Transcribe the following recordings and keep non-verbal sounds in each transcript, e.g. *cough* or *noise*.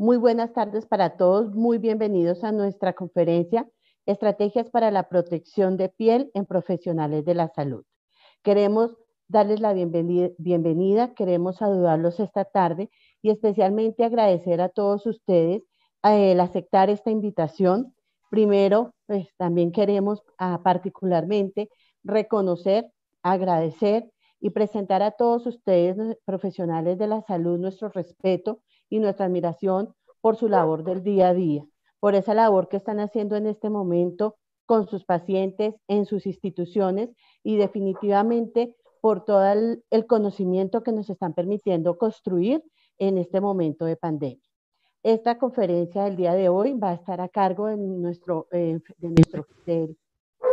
Muy buenas tardes para todos, muy bienvenidos a nuestra conferencia Estrategias para la protección de piel en profesionales de la salud. Queremos darles la bienvenida, queremos saludarlos esta tarde y especialmente agradecer a todos ustedes eh, el aceptar esta invitación. Primero, pues también queremos ah, particularmente reconocer, agradecer y presentar a todos ustedes, profesionales de la salud, nuestro respeto y nuestra admiración por su labor del día a día, por esa labor que están haciendo en este momento con sus pacientes, en sus instituciones y definitivamente por todo el, conocimiento que nos están permitiendo construir en este momento de pandemia. Esta conferencia del día de hoy va a estar a cargo de nuestro, eh, de nuestro, de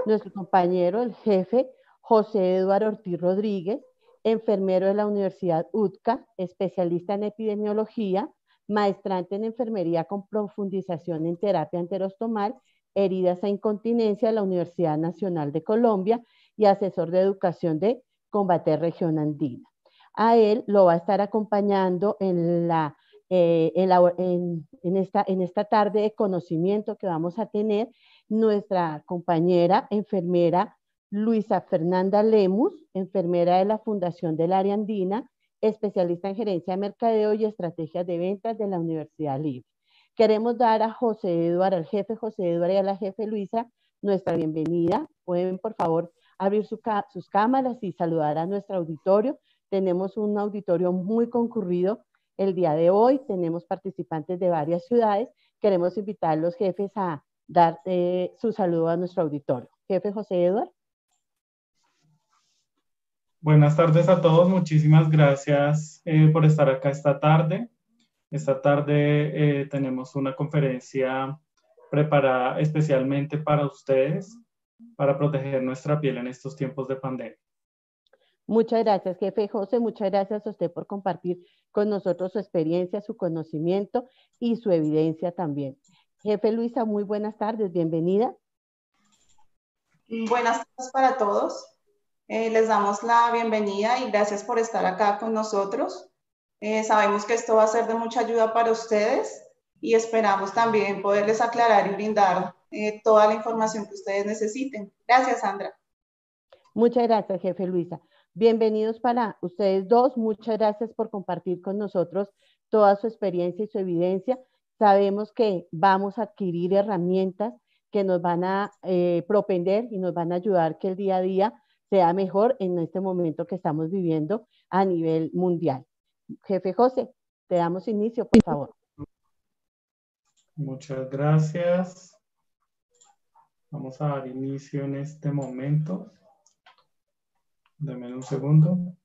nuestro compañero, el jefe José Eduardo Ortiz Rodríguez, enfermero de la Universidad UTCA, especialista en epidemiología, maestrante en enfermería con profundización en terapia enterostomal, heridas e incontinencia de la Universidad Nacional de Colombia y asesor de educación de Combate Región Andina. A él lo va a estar acompañando en, eh, esta, en esta tarde de conocimiento que vamos a tener nuestra compañera enfermera Luisa Fernanda Lemus, enfermera de la Fundación del Área Andina, especialista en gerencia de mercadeo y estrategias de ventas de la Universidad Libre. Queremos dar a José Eduardo, al jefe José Eduardo y a la jefe Luisa, nuestra bienvenida. Pueden, por favor, abrir sus cámaras y saludar a nuestro auditorio. Tenemos un auditorio muy concurrido el día de hoy. Tenemos participantes de varias ciudades. Queremos invitar a los jefes a dar eh, su saludo a nuestro auditorio. Jefe José Eduardo. Buenas tardes a todos, muchísimas gracias eh, por estar acá esta tarde. Esta tarde eh, tenemos una conferencia preparada especialmente para ustedes, para proteger nuestra piel en estos tiempos de pandemia. Muchas gracias, jefe José. Muchas gracias a usted por compartir con nosotros su experiencia, su conocimiento y su evidencia también. Jefe Luisa, muy buenas tardes, bienvenida. Buenas tardes para todos. Eh, les damos la bienvenida y gracias por estar acá con nosotros. Eh, sabemos que esto va a ser de mucha ayuda para ustedes y esperamos también poderles aclarar y brindar eh, toda la información que ustedes necesiten. Gracias, Sandra. Muchas gracias, jefe Luisa. Bienvenidos para ustedes dos. Muchas gracias por compartir con nosotros toda su experiencia y su evidencia. Sabemos que vamos a adquirir herramientas que nos van a propender y nos van a ayudar que el día a día sea mejor en este momento que estamos viviendo a nivel mundial. Jefe José, te damos inicio, por favor. Muchas gracias. Vamos a dar inicio en este momento. Dame un segundo.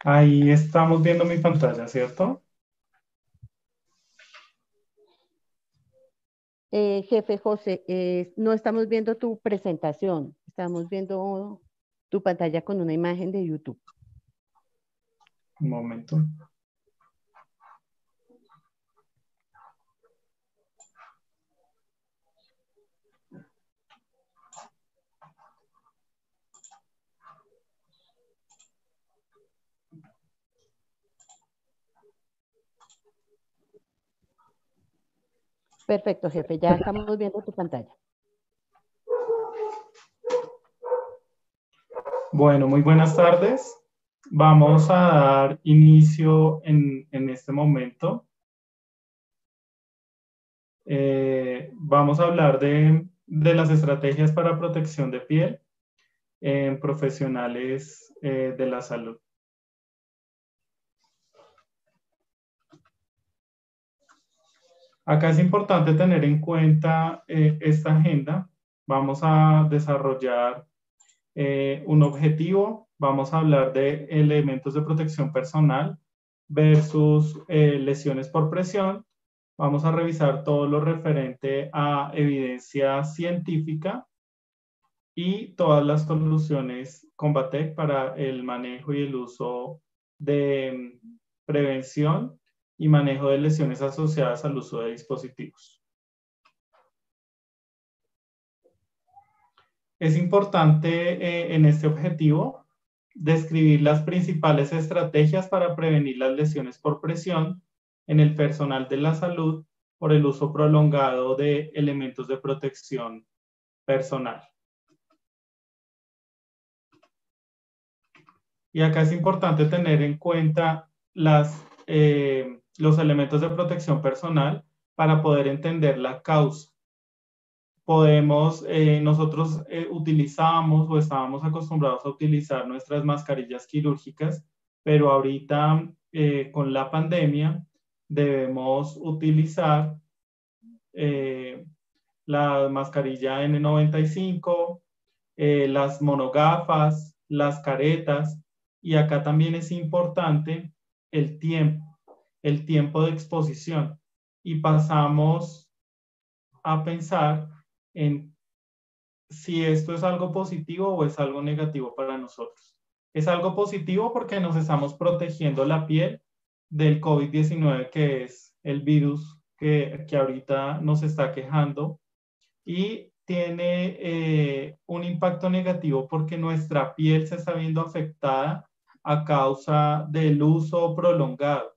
Ahí estamos viendo mi pantalla, ¿cierto? Eh, jefe José, eh, no estamos viendo tu presentación, estamos viendo tu pantalla con una imagen de YouTube. Un momento. Perfecto, jefe, ya estamos viendo tu pantalla. Bueno, muy buenas tardes. Vamos a dar inicio en, este momento. Eh, vamos a hablar de, las estrategias para protección de piel en profesionales eh, de la salud. Acá es importante tener en cuenta eh, esta agenda. Vamos a desarrollar eh, un objetivo, vamos a hablar de elementos de protección personal versus eh, lesiones por presión. Vamos a revisar todo lo referente a evidencia científica y todas las soluciones Combatec para el manejo y el uso de mm, prevención y manejo de lesiones asociadas al uso de dispositivos. Es importante eh, en este objetivo describir las principales estrategias para prevenir las lesiones por presión en el personal de la salud por el uso prolongado de elementos de protección personal. Y acá es importante tener en cuenta las, eh, los elementos de protección personal para poder entender la causa. Podemos, eh, nosotros eh, utilizamos o estábamos acostumbrados a utilizar nuestras mascarillas quirúrgicas, pero ahorita con la pandemia debemos utilizar la mascarilla N95, las monogafas, las caretas, y acá también es importante el tiempo, el tiempo de exposición. Y pasamos a pensar en si esto es algo positivo o es algo negativo para nosotros. Es algo positivo porque nos estamos protegiendo la piel del COVID-19, que es el virus que, que, ahorita nos está quejando. Y tiene eh, un impacto negativo porque nuestra piel se está viendo afectada a causa del uso prolongado.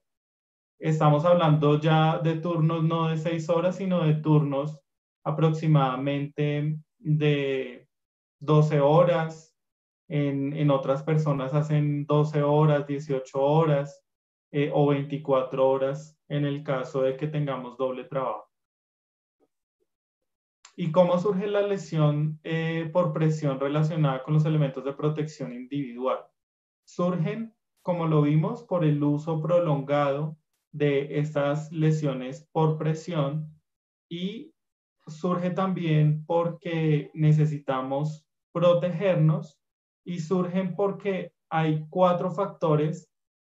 Estamos hablando ya de turnos no de seis horas, sino de turnos aproximadamente de 12 horas. En, otras personas hacen 12 horas, 18 horas eh, o 24 horas en el caso de que tengamos doble trabajo. ¿Y cómo surge la lesión eh, por presión relacionada con los elementos de protección individual? surgen, como lo vimos, por el uso prolongado de estas lesiones por presión y surge también porque necesitamos protegernos y surgen porque hay cuatro factores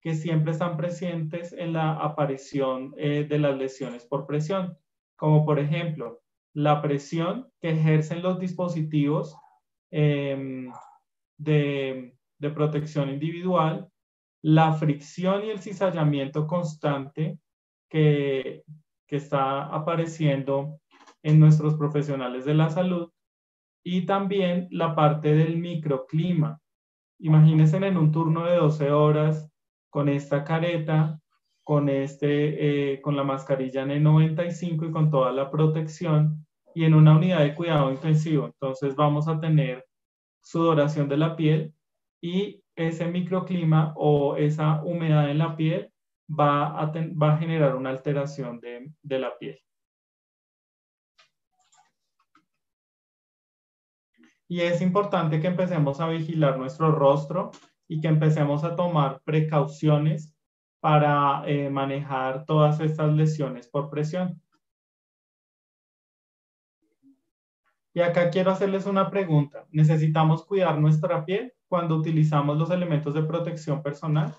que siempre están presentes en la aparición eh, de las lesiones por presión, como por ejemplo la presión que ejercen los dispositivos em, de de protección individual, la fricción y el cizallamiento constante que, que está apareciendo en nuestros profesionales de la salud y también la parte del microclima. Imagínense en un turno de 12 horas con esta careta, con, este, eh, con la mascarilla N95 y con toda la protección y en una unidad de cuidado intensivo. Entonces vamos a tener sudoración de la piel, y ese microclima o esa humedad en la piel va a, generar una alteración de, de la piel. Y es importante que empecemos a vigilar nuestro rostro y que empecemos a tomar precauciones para eh, manejar todas estas lesiones por presión. Y acá quiero hacerles una pregunta. ¿Necesitamos cuidar nuestra piel cuando utilizamos los elementos de protección personal?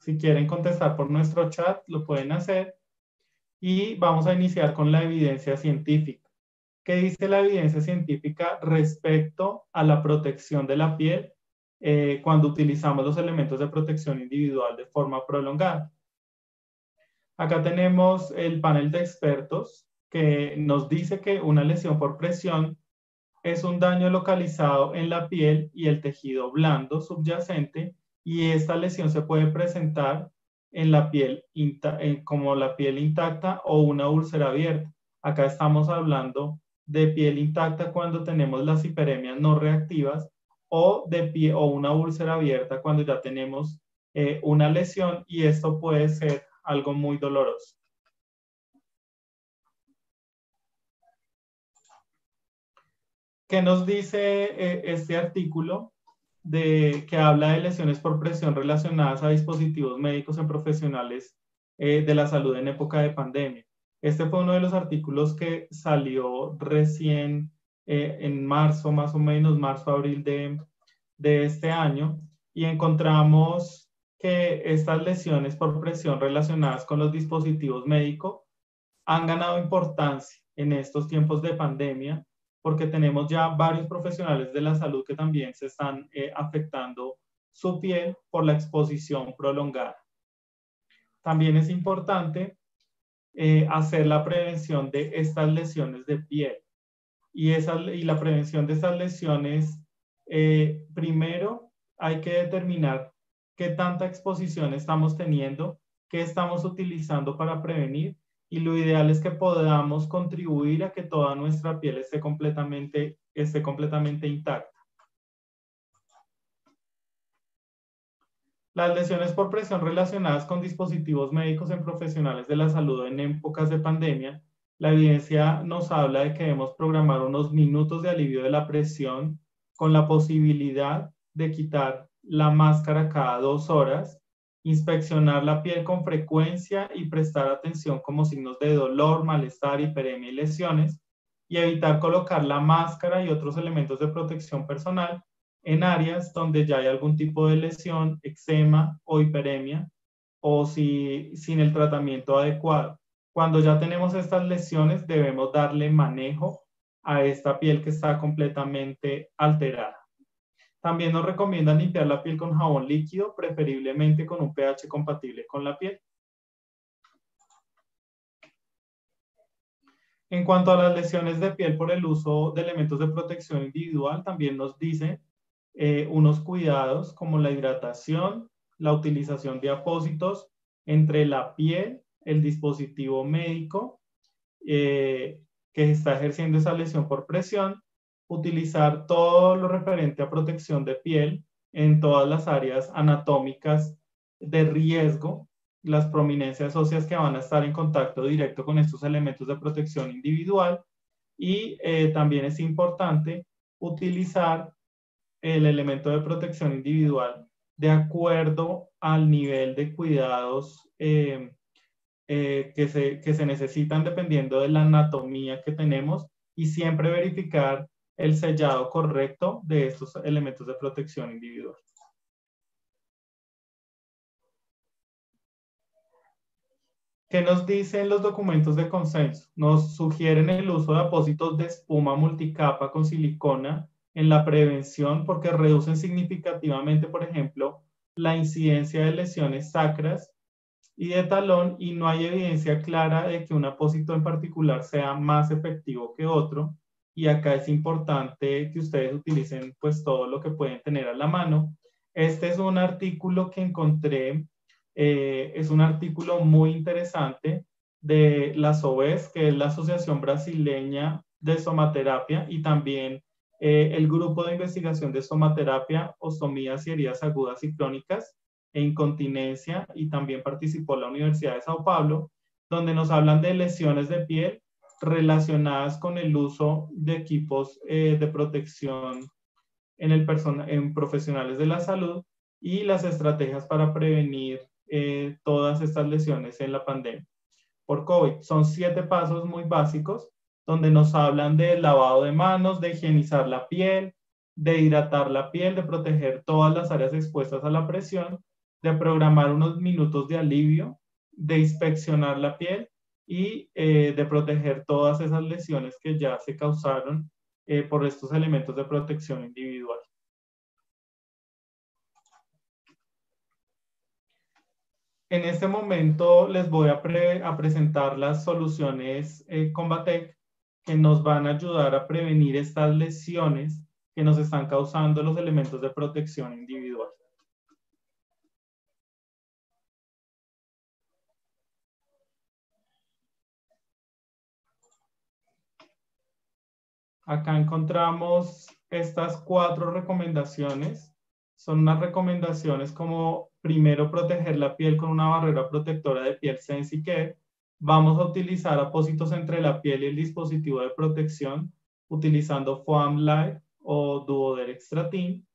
Si quieren contestar por nuestro chat, lo pueden hacer. Y vamos a iniciar con la evidencia científica. ¿Qué dice la evidencia científica respecto a la protección de la piel eh, cuando utilizamos los elementos de protección individual de forma prolongada? Acá tenemos el panel de expertos que nos dice que una lesión por presión es un daño localizado en la piel y el tejido blando subyacente y esta lesión se puede presentar en la piel como la piel intacta o una úlcera abierta. Acá estamos hablando de piel intacta cuando tenemos las hiperemias no reactivas o de pie, o una úlcera abierta cuando ya tenemos eh, una lesión y esto puede ser algo muy doloroso. ¿Qué nos dice eh, este artículo de, que habla de lesiones por presión relacionadas a dispositivos médicos en profesionales eh, de la salud en época de pandemia? Este fue uno de los artículos que salió recién eh, en marzo, más o menos, marzo-abril de, de este año, y encontramos que estas lesiones por presión relacionadas con los dispositivos médicos han ganado importancia en estos tiempos de pandemia porque tenemos ya varios profesionales de la salud que también se están eh, afectando su piel por la exposición prolongada. También es importante eh, hacer la prevención de estas lesiones de piel. Y, la prevención de estas lesiones, eh, primero hay que determinar qué tanta exposición estamos teniendo, qué estamos utilizando para prevenir y lo ideal es que podamos contribuir a que toda nuestra piel esté completamente, intacta. Las lesiones por presión relacionadas con dispositivos médicos en profesionales de la salud en épocas de pandemia, la evidencia nos habla de que debemos programar unos minutos de alivio de la presión con la posibilidad de quitar la máscara cada dos horas, inspeccionar la piel con frecuencia y prestar atención como signos de dolor, malestar, hiperemia y lesiones, y evitar colocar la máscara y otros elementos de protección personal en áreas donde ya hay algún tipo de lesión, eczema o hiperemia, o si sin el tratamiento adecuado. Cuando ya tenemos estas lesiones, debemos darle manejo a esta piel que está completamente alterada. También nos recomiendan limpiar la piel con jabón líquido, preferiblemente con un pH compatible con la piel. En cuanto a las lesiones de piel por el uso de elementos de protección individual, también nos dice eh, unos cuidados como la hidratación, la utilización de apósitos entre la piel, el dispositivo médico eh, que está ejerciendo esa lesión por presión, utilizar todo lo referente a protección de piel en todas las áreas anatómicas de riesgo, las prominencias óseas que van a estar en contacto directo con estos elementos de protección individual. Y eh, también es importante utilizar el elemento de protección individual de acuerdo al nivel de cuidados eh, eh, que, se, que se necesitan dependiendo de la anatomía que tenemos y siempre verificar el sellado correcto de estos elementos de protección individual. ¿Qué nos dicen los documentos de consenso? Nos sugieren el uso de apósitos de espuma multicapa con silicona en la prevención porque reducen significativamente, por ejemplo, la incidencia de lesiones sacras y de talón y no hay evidencia clara de que un apósito en particular sea más efectivo que otro. Y acá es importante que ustedes utilicen pues todo lo que pueden tener a la mano. Este es un artículo que encontré, eh, es un artículo muy interesante de la SOBES, que es la Asociación Brasileña de Somaterapia, y también eh, el grupo de investigación de somaterapia, ostomías y heridas agudas y crónicas e incontinencia y también participó la Universidad de Sao Paulo, donde nos hablan de lesiones de piel relacionadas con el uso de equipos eh, de protección en, el en profesionales de la salud y las estrategias para prevenir eh, todas estas lesiones en la pandemia por COVID. Son siete pasos muy básicos donde nos hablan de lavado de manos, de higienizar la piel, de hidratar la piel, de proteger todas las áreas expuestas a la presión, de programar unos minutos de alivio, de inspeccionar la piel y eh, de proteger todas esas lesiones que ya se causaron eh, por estos elementos de protección individual. En este momento les voy a, presentar las soluciones eh, Combatec que nos van a ayudar a prevenir estas lesiones que nos están causando los elementos de protección individual. Acá encontramos estas cuatro recomendaciones. Son unas recomendaciones como primero proteger la piel con una barrera protectora de piel SensiCare, Vamos a utilizar apósitos entre la piel y el dispositivo de protección utilizando Foam Light o Duoderextratin.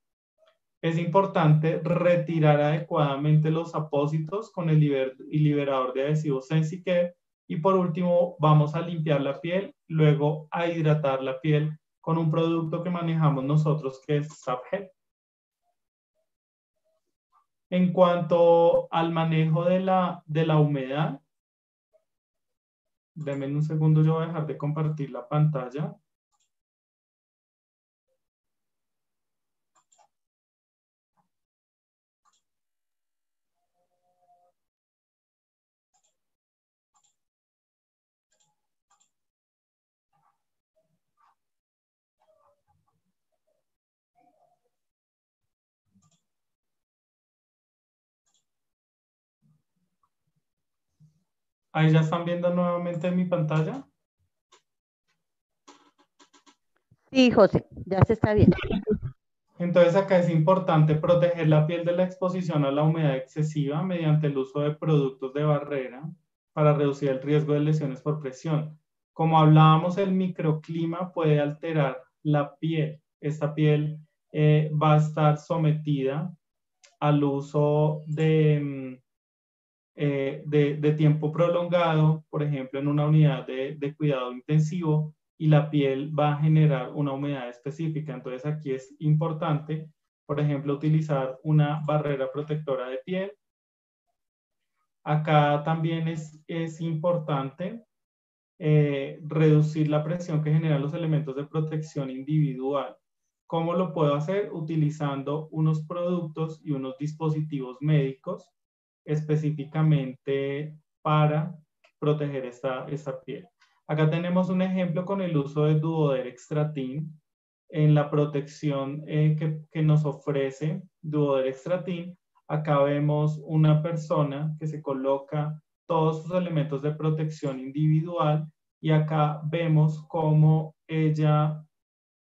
Es importante retirar adecuadamente los apósitos con el liberador de adhesivo SensiCare. Y por último, vamos a limpiar la piel, luego a hidratar la piel con un producto que manejamos nosotros que es Sapgel. En cuanto al manejo de la, de la humedad, Denme un segundo, yo voy a dejar de compartir la pantalla. Ahí ya están viendo nuevamente mi pantalla. Sí, José, ya se está viendo. Entonces acá es importante proteger la piel de la exposición a la humedad excesiva mediante el uso de productos de barrera para reducir el riesgo de lesiones por presión. Como hablábamos, el microclima puede alterar la piel. Esta piel eh, va a estar sometida al uso de, de, tiempo prolongado, por ejemplo, en una unidad de, de cuidado intensivo, y la piel va a generar una humedad específica. Entonces aquí es importante, por ejemplo, utilizar una barrera protectora de piel. Acá también es, es importante eh, reducir la presión que generan los elementos de protección individual. ¿Cómo lo puedo hacer? Utilizando unos productos y unos dispositivos médicos específicamente para proteger esta, esta piel. Acá tenemos un ejemplo con el uso de Duoder Extratin en la protección eh, que, nos ofrece Duoder Extratin. Acá vemos una persona que se coloca todos sus elementos de protección individual y acá vemos cómo ella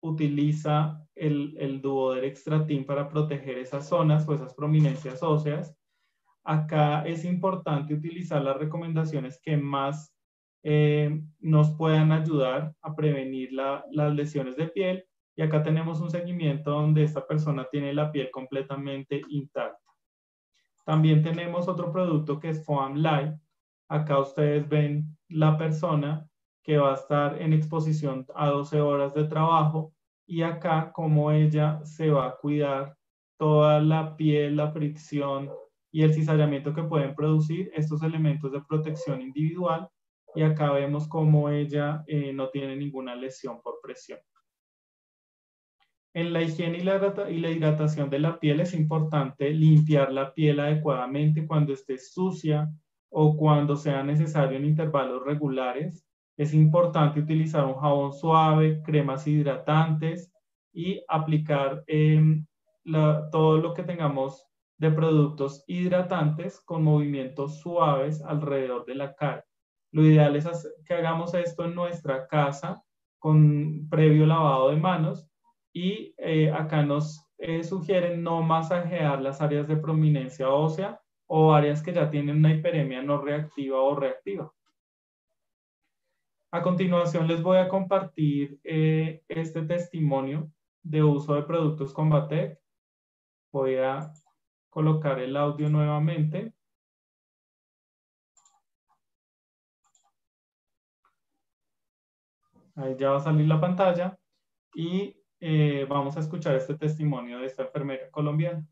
utiliza el, el Duoder Extratin para proteger esas zonas o esas prominencias óseas. Acá es importante utilizar las recomendaciones que más eh, nos puedan ayudar a prevenir las lesiones de piel. Y acá tenemos un seguimiento donde esta persona tiene la piel completamente intacta. También tenemos otro producto que es Foam Light. Acá ustedes ven la persona que va a estar en exposición a 12 horas de trabajo y acá como ella se va a cuidar toda la piel, la fricción y el cizallamiento que pueden producir estos elementos de protección individual y acá vemos cómo ella eh, no tiene ninguna lesión por presión. En la higiene y la, y la hidratación de la piel es importante limpiar la piel adecuadamente cuando esté sucia o cuando sea necesario en intervalos regulares. Es importante utilizar un jabón suave, cremas hidratantes y aplicar em, todo lo que tengamos de productos hidratantes con movimientos suaves alrededor de la cara. Lo ideal es que hagamos esto en nuestra casa con previo lavado de manos y eh, acá nos eh, sugieren no masajear las áreas de prominencia ósea o áreas que ya tienen una hiperemia no reactiva o reactiva. A continuación les voy a compartir eh, este testimonio de uso de productos Combatec. Voy a colocar el audio nuevamente. Ahí ya va a salir la pantalla y eh, vamos a escuchar este testimonio de esta enfermera colombiana.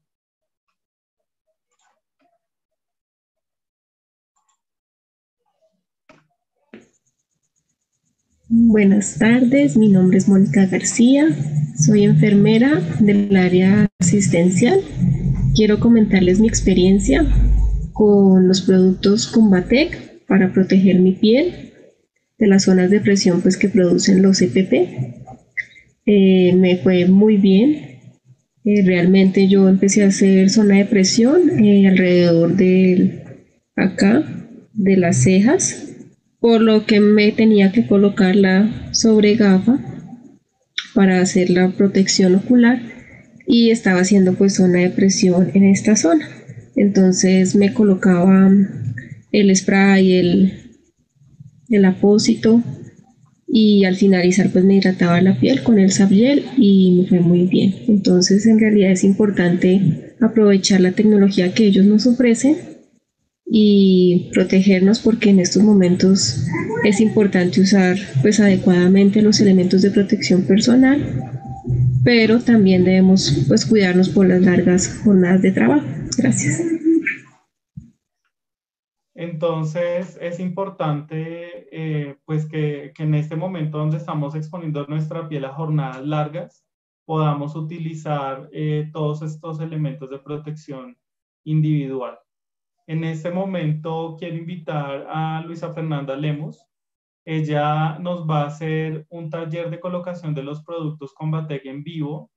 Buenas tardes, mi nombre es Mónica García, soy enfermera del área asistencial. Quiero comentarles mi experiencia con los productos Combatec para proteger mi piel de las zonas de presión pues, que producen los EPP. Eh, me fue muy bien. Eh, realmente yo empecé a hacer zona de presión eh, alrededor de acá, de las cejas, por lo que me tenía que colocar la sobregafa para hacer la protección ocular y estaba haciendo pues zona de presión en esta zona. Entonces me colocaba el spray, el, el apósito y al finalizar pues me hidrataba la piel con el Sabiel y me fue muy bien. Entonces en realidad es importante aprovechar la tecnología que ellos nos ofrecen y protegernos porque en estos momentos es importante usar pues adecuadamente los elementos de protección personal, pero también debemos pues cuidarnos por las largas jornadas de trabajo. Gracias. Entonces es importante eh, pues que, en este momento donde estamos exponiendo nuestra piel a jornadas largas, podamos utilizar eh, todos estos elementos de protección individual. En este momento quiero invitar a Luisa Fernanda Lemos. Ella nos va a hacer un taller de colocación de los productos Combatec en vivo.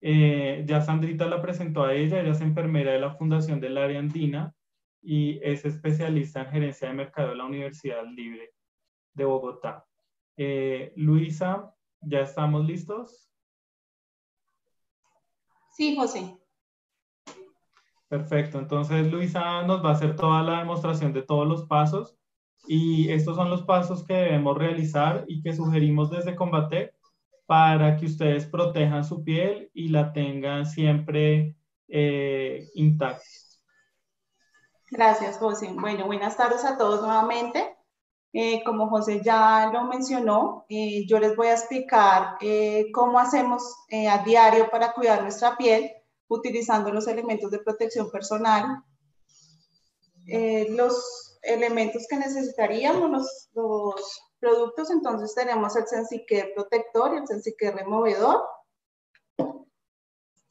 Eh, ya Sandrita la presentó a ella, ella es enfermera de la Fundación del Área Andina y es especialista en gerencia de mercado de la Universidad Libre de Bogotá. Eh, Luisa, ¿ya estamos listos? Sí, José. Perfecto, entonces Luisa nos va a hacer toda la demostración de todos los pasos y estos son los pasos que debemos realizar y que sugerimos desde Combate para que ustedes protejan su piel y la tengan siempre eh, intacta. Gracias, José. Bueno, buenas tardes a todos nuevamente. Eh, como José ya lo mencionó, eh, yo les voy a explicar cómo hacemos a diario para cuidar nuestra piel utilizando los elementos de protección personal. Eh, los elementos que necesitaríamos, los, productos, entonces tenemos el Sensique protector y el Sensique removedor.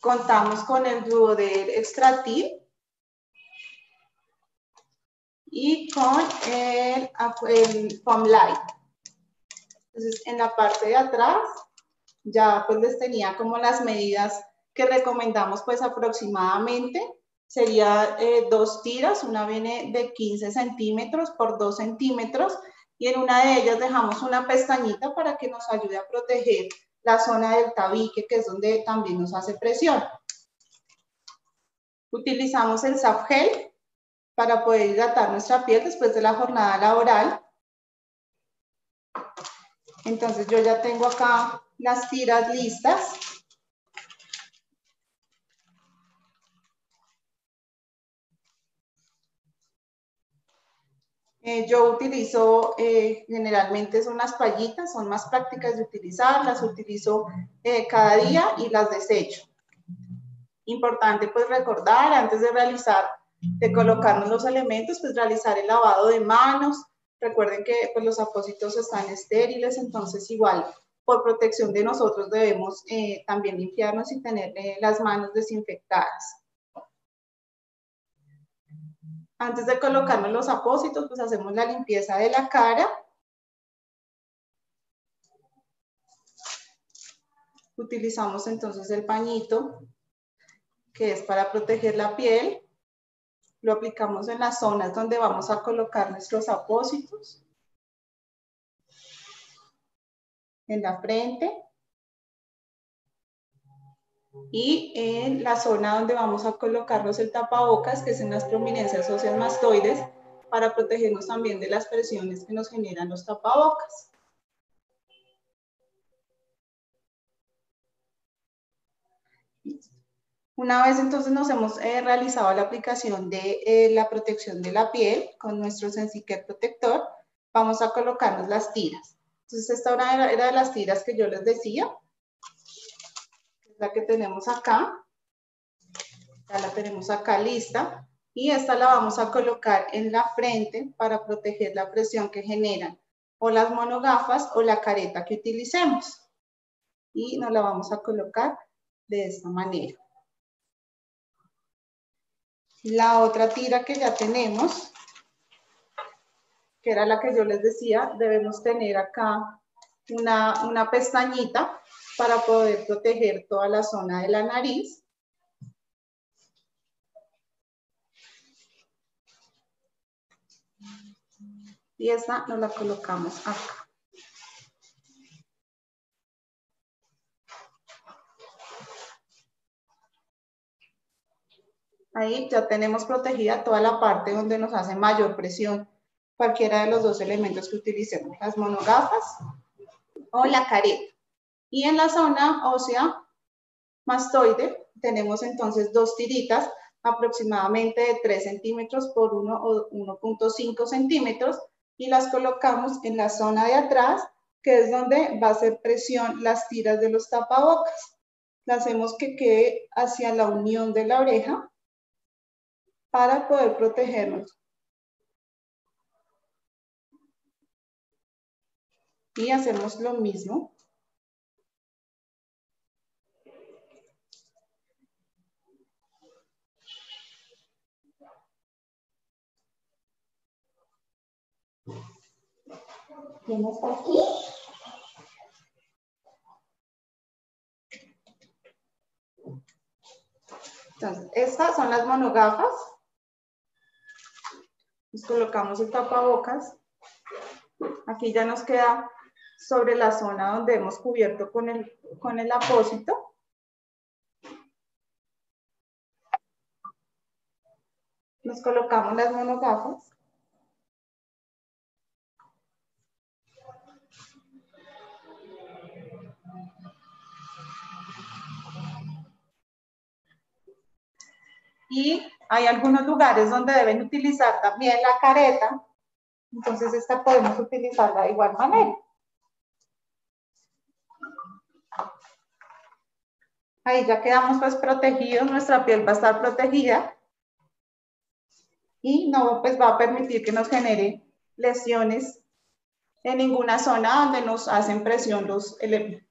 Contamos con el Duodel Extratil y con el, el Foam Light. Entonces, en la parte de atrás ya pues les tenía como las medidas que recomendamos pues aproximadamente sería eh, dos tiras, una viene de 15 centímetros por 2 centímetros y en una de ellas dejamos una pestañita para que nos ayude a proteger la zona del tabique, que es donde también nos hace presión. Utilizamos el Gel para poder hidratar nuestra piel después de la jornada laboral. Entonces yo ya tengo acá las tiras listas. Eh, yo utilizo, eh, generalmente son unas payitas, son más prácticas de utilizar, las utilizo eh, cada día y las desecho. Importante pues recordar antes de realizar, de colocarnos los elementos, pues realizar el lavado de manos. Recuerden que pues los apósitos están estériles, entonces igual por protección de nosotros debemos también limpiarnos y tener las manos desinfectadas. Antes de colocarnos los apósitos, pues hacemos la limpieza de la cara. Utilizamos entonces el pañito, que es para proteger la piel. Lo aplicamos en las zonas donde vamos a colocar nuestros apósitos. En la frente, y en la zona donde vamos a colocarnos el tapabocas, que es en las prominencias mastoides, para protegernos también de las presiones que nos generan los tapabocas. Una vez entonces nos hemos eh, realizado la aplicación de eh, la protección de la piel con nuestro Sensicare protector, vamos a colocarnos las tiras. Entonces esta era, era de las tiras que yo les decía, la que tenemos acá. Ya la tenemos acá lista. Y esta la vamos a colocar en la frente para proteger la presión que generan o las monogafas o la careta que utilicemos. Y nos la vamos a colocar de esta manera. La otra tira que ya tenemos, que era la que yo les decía, debemos tener acá una, una pestañita para poder proteger toda la zona de la nariz. Y esta nos la colocamos acá. Ahí ya tenemos protegida toda la parte donde nos hace mayor presión cualquiera de los dos elementos que utilicemos, las monogafas o la careta. Y en la zona ósea mastoide tenemos entonces dos tiritas aproximadamente de 3 centímetros por 1 o 1.5 centímetros y las colocamos en la zona de atrás, que es donde va a hacer presión las tiras de los tapabocas. La hacemos que quede hacia la unión de la oreja para poder protegernos. Y hacemos lo mismo ¿Quién está aquí? Entonces, estas son las monogafas. Nos colocamos el tapabocas. Aquí ya nos queda sobre la zona donde hemos cubierto con el, con el apósito. Nos colocamos las monogafas. Y hay algunos lugares donde deben utilizar también la careta, entonces esta podemos utilizarla de igual manera. Ahí ya quedamos pues protegidos, nuestra piel va a estar protegida y no pues va a permitir que nos genere lesiones en ninguna zona donde nos hacen presión los elementos.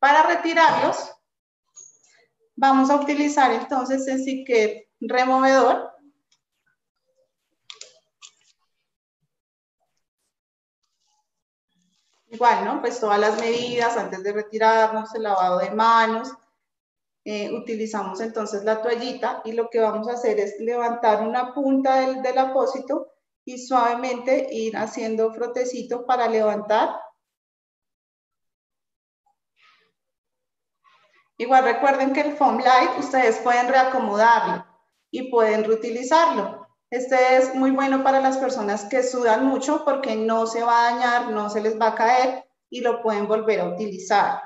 Para retirarlos, vamos a utilizar entonces el Siquet removedor. Igual, ¿no? Pues todas las medidas antes de retirarnos, el lavado de manos, eh, utilizamos entonces la toallita y lo que vamos a hacer es levantar una punta del, del apósito y suavemente ir haciendo frotecito para levantar. Igual recuerden que el foam light ustedes pueden reacomodarlo y pueden reutilizarlo. Este es muy bueno para las personas que sudan mucho porque no se va a dañar, no se les va a caer y lo pueden volver a utilizar.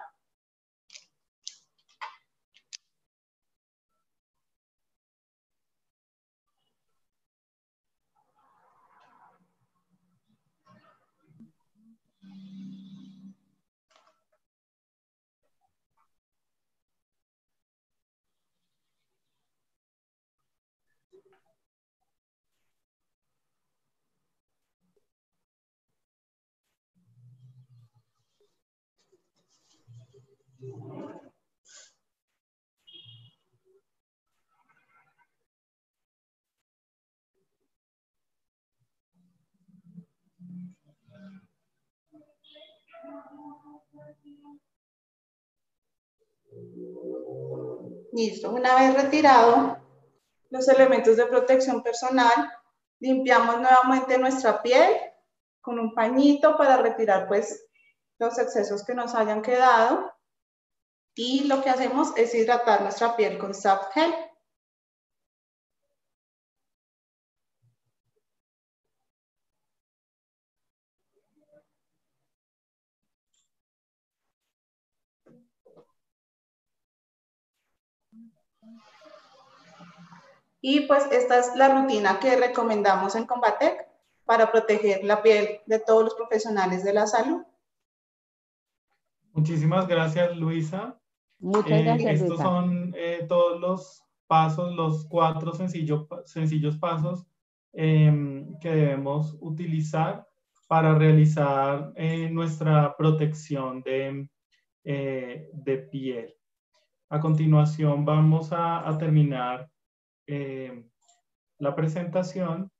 Listo, una vez retirado los elementos de protección personal, limpiamos nuevamente nuestra piel con un pañito para retirar pues los excesos que nos hayan quedado y lo que hacemos es hidratar nuestra piel con soft gel. Y pues esta es la rutina que recomendamos en Combatec para proteger la piel de todos los profesionales de la salud. Muchísimas gracias, Luisa. Muchas Eh, estos son eh, todos los pasos, los cuatro sencillo- sencillos pasos em, que debemos utilizar para realizar eh, nuestra protección de, de piel. A continuación vamos a, a terminar la presentación.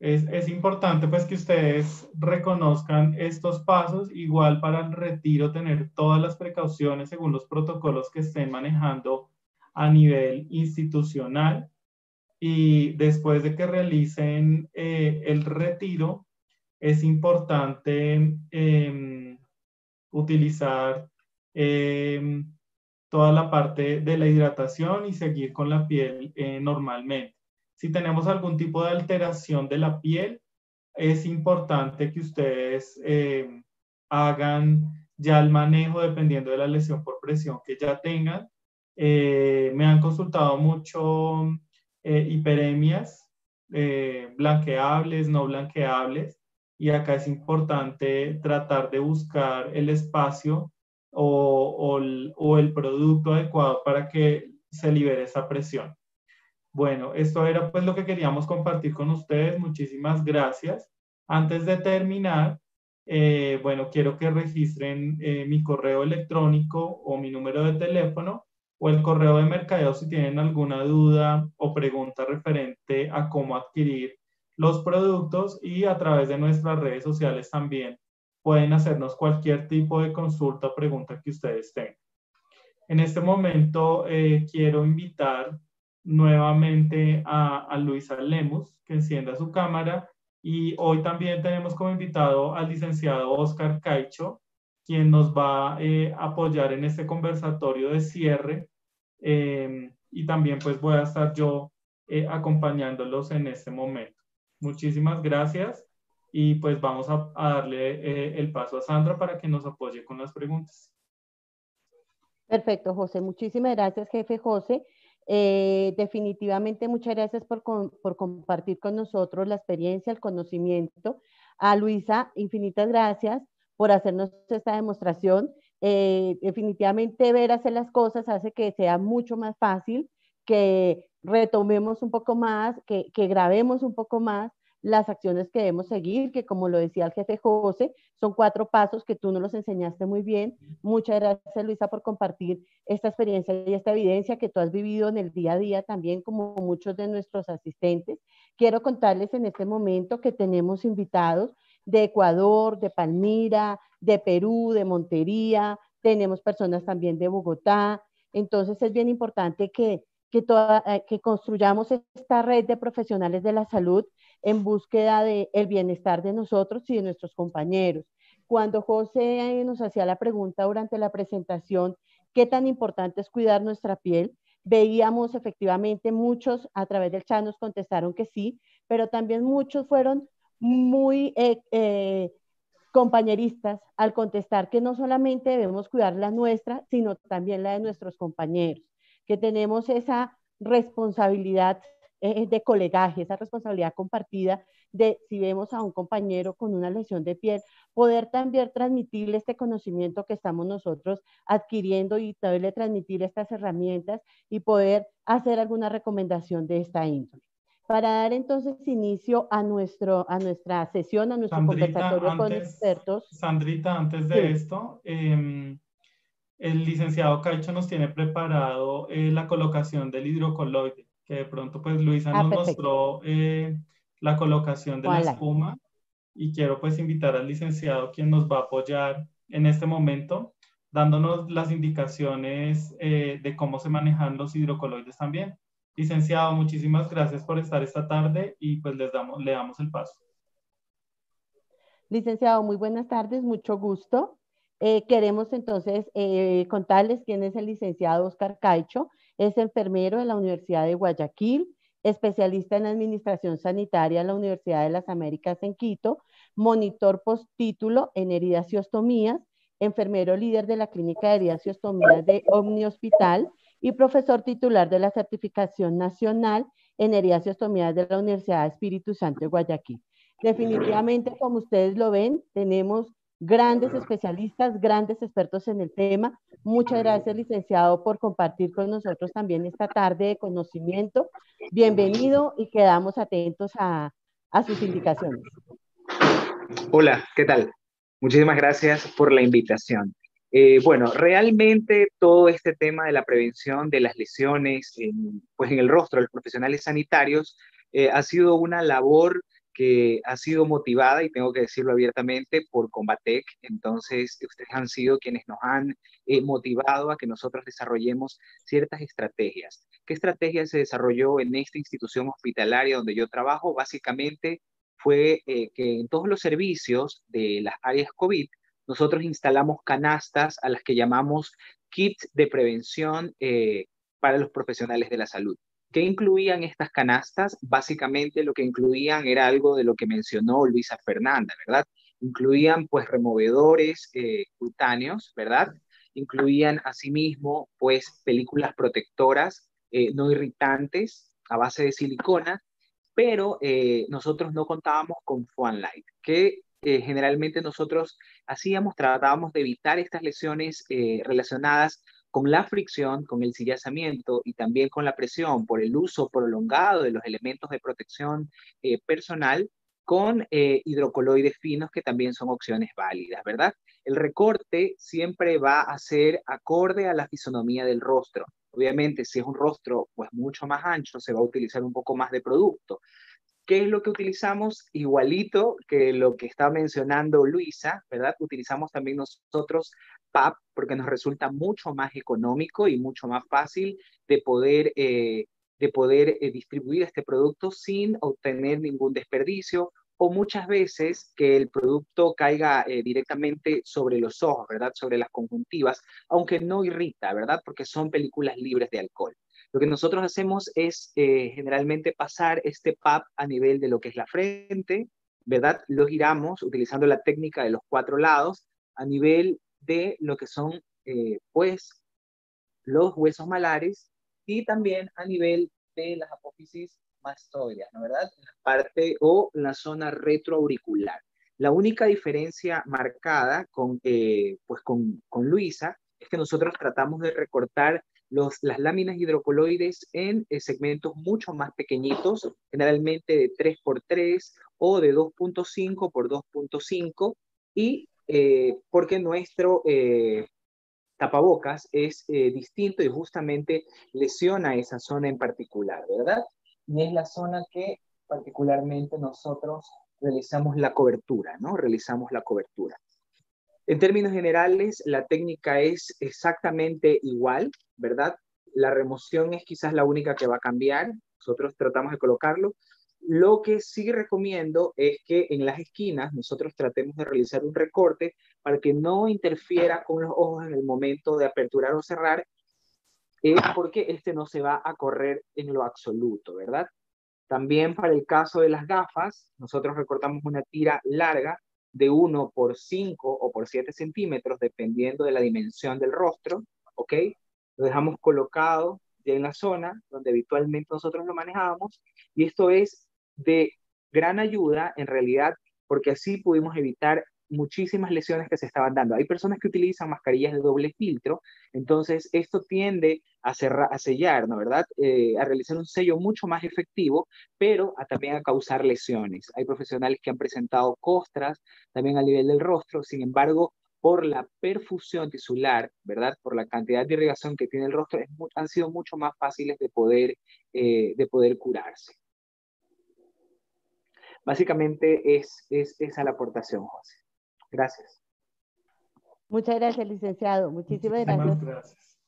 Es, es importante pues que ustedes reconozcan estos pasos, igual para el retiro tener todas las precauciones según los protocolos que estén manejando a nivel institucional y después de que realicen eh, el retiro, es importante em, utilizar em, toda la parte de la hidratación y seguir con la piel eh, normalmente. Si tenemos algún tipo de alteración de la piel, es importante que ustedes eh, hagan ya el manejo dependiendo de la lesión por presión que ya tengan. Eh, me han consultado mucho eh, hiperemias, eh, blanqueables, no blanqueables, y acá es importante tratar de buscar el espacio o, o el, o el producto adecuado para que se libere esa presión. Bueno, esto era pues lo que queríamos compartir con ustedes. Muchísimas gracias. Antes de terminar, eh, bueno, quiero que registren eh, mi correo electrónico o mi número de teléfono o el correo de mercadeo si tienen alguna duda o pregunta referente a cómo adquirir los productos y a través de nuestras redes sociales también pueden hacernos cualquier tipo de consulta o pregunta que ustedes tengan. En este momento eh, quiero invitar nuevamente a, Luisa Lemus, que encienda su cámara. Y hoy también tenemos como invitado al licenciado Oscar Caicho, quien nos va a eh, apoyar en este conversatorio de cierre. Em, y también pues voy a estar yo eh, acompañándolos en este momento. Muchísimas gracias y pues vamos a, darle eh, el paso a Sandra para que nos apoye con las preguntas. Perfecto, José. Muchísimas gracias, jefe José. Eh, definitivamente muchas gracias por, compartir con nosotros la experiencia, el conocimiento. A Luisa, infinitas gracias por hacernos esta demostración. Eh, definitivamente ver hacer las cosas hace que sea mucho más fácil, que retomemos un poco más, que grabemos un poco más las acciones que debemos seguir, que como lo decía el jefe José, son cuatro pasos que tú nos los enseñaste muy bien. Muchas gracias, Luisa, por compartir esta experiencia y esta evidencia que tú has vivido en el día a día también, como muchos de nuestros asistentes. Quiero contarles en este momento que tenemos invitados de Ecuador, de Palmira, de Perú, de Montería, tenemos personas también de Bogotá. Entonces es bien importante que, que, toda, eh, que construyamos esta red de profesionales de la salud en búsqueda del el bienestar de nosotros y de nuestros compañeros. Cuando José nos hacía la pregunta durante la presentación, ¿qué tan importante es cuidar nuestra piel? Veíamos efectivamente muchos a través del chat nos contestaron que sí, pero también muchos fueron muy eh, eh, compañeristas al contestar que no solamente debemos cuidar la nuestra, sino también la de nuestros compañeros, que tenemos esa responsabilidad eh, de colegaje, esa responsabilidad compartida de si vemos a un compañero con una lesión de piel, poder también transmitirle este conocimiento que estamos nosotros adquiriendo y poderle transmitir estas herramientas y poder hacer alguna recomendación de esta índole. Para dar entonces inicio a, nuestro, a nuestra sesión, a nuestro conversatorio con expertos. Sandrita, antes de esto, em, el licenciado Caicho nos tiene preparado eh, la colocación del hidrocoloide que de pronto pues Luisa ah, nos mostró eh, la colocación de la espuma y quiero pues invitar al licenciado quien nos va a apoyar en este momento dándonos las indicaciones eh, de cómo se manejan los hidrocoloides también. Licenciado, muchísimas gracias por estar esta tarde y pues les damos, le damos el paso. Licenciado, muy buenas tardes, mucho gusto. Eh, queremos entonces contarles quién es el licenciado Oscar Caicho. Es enfermero de la Universidad de Guayaquil, especialista en administración sanitaria en la Universidad de las Américas en Quito, monitor postítulo en heridas y ostomías, enfermero líder de la Clínica de Heridas y Ostomías de Omni Hospital y profesor titular de la Certificación Nacional en Heridas y Ostomías de la Universidad Espíritu Santo de Guayaquil. Definitivamente, como ustedes lo ven, tenemos grandes especialistas, grandes expertos en el tema. Muchas gracias, licenciado, por compartir con nosotros también esta tarde de conocimiento. Bienvenido y quedamos atentos a, sus indicaciones. Hola, ¿qué tal? Muchísimas gracias por la invitación. Eh, bueno, realmente todo este tema de la prevención de las lesiones en, pues en el rostro de los profesionales sanitarios eh, ha sido una labor que ha sido motivada, y tengo que decirlo abiertamente, por Combatec. Entonces, ustedes han sido quienes nos han eh, motivado a que nosotros desarrollemos ciertas estrategias. ¿Qué estrategia se desarrolló en esta institución hospitalaria donde yo trabajo? Básicamente fue eh, que en todos los servicios de las áreas COVID, nosotros instalamos canastas a las que llamamos kits de prevención eh, para los profesionales de la salud. ¿Qué incluían estas canastas? Básicamente lo que incluían era algo de lo que mencionó Luisa Fernanda, ¿verdad? Incluían pues removedores eh, cutáneos, ¿verdad? Incluían asimismo pues películas protectoras eh, no irritantes a base de silicona, pero eh, nosotros no contábamos con Foam Light, que generalmente nosotros hacíamos, tratábamos de evitar estas lesiones relacionadas con la fricción, con el sillazamiento y también con la presión por el uso prolongado de los elementos de protección eh, personal con eh, hidrocoloides finos que también son opciones válidas, ¿verdad? El recorte siempre va a ser acorde a la fisonomía del rostro. Obviamente, si es un rostro pues mucho más ancho, se va a utilizar un poco más de producto. ¿Qué es lo que utilizamos? Igualito que lo que está mencionando Luisa, ¿verdad? Utilizamos también nosotros PAP porque nos resulta mucho más económico y mucho más fácil de poder eh, de poder eh, distribuir este producto sin obtener ningún desperdicio o muchas veces que el producto caiga eh, directamente sobre los ojos, ¿verdad? Sobre las conjuntivas, aunque no irrita, ¿verdad? Porque son películas libres de alcohol. Lo que nosotros hacemos es generalmente pasar este PAP a nivel de lo que es la frente, ¿verdad? Lo giramos utilizando la técnica de los cuatro lados a nivel de lo que son, eh, pues, los huesos malares y también a nivel de las apófisis mastoideas, ¿no verdad? la parte o la zona retroauricular. La única diferencia marcada con, eh, pues con, con Luisa es que nosotros tratamos de recortar los, las láminas hidrocoloides en eh, segmentos mucho más pequeñitos, generalmente de 3x3 o de 2.5 por 2.5, y eh, porque nuestro eh, tapabocas es distinto y justamente lesiona esa zona en particular, ¿verdad? Y es la zona que particularmente nosotros realizamos la cobertura, ¿no? Realizamos la cobertura. En términos generales, la técnica es exactamente igual, ¿verdad? La remoción es quizás la única que va a cambiar. Nosotros tratamos de colocarlo. Lo que sí recomiendo es que en las esquinas nosotros tratemos de realizar un recorte para que no interfiera con los ojos en el momento de aperturar o cerrar, eh, porque este no se va a correr en lo absoluto, ¿verdad? También para el caso de las gafas, nosotros recortamos una tira larga de 1 por 5 o por 7 centímetros, dependiendo de la dimensión del rostro, ¿ok? Lo dejamos colocado ya en la zona donde habitualmente nosotros lo manejábamos y esto es de gran ayuda en realidad porque así pudimos evitar muchísimas lesiones que se estaban dando. Hay personas que utilizan mascarillas de doble filtro, entonces esto tiende a, cerrar, a sellar, ¿no verdad? Eh, a realizar un sello mucho más efectivo, pero a, también a causar lesiones. Hay profesionales que han presentado costras también a nivel del rostro, sin embargo, por la perfusión tisular, ¿verdad? Por la cantidad de irrigación que tiene el rostro, han sido mucho más fáciles de poder, eh, de poder curarse. Básicamente es, es esa la aportación, José. Gracias. Muchas gracias, licenciado. Muchísimas gracias.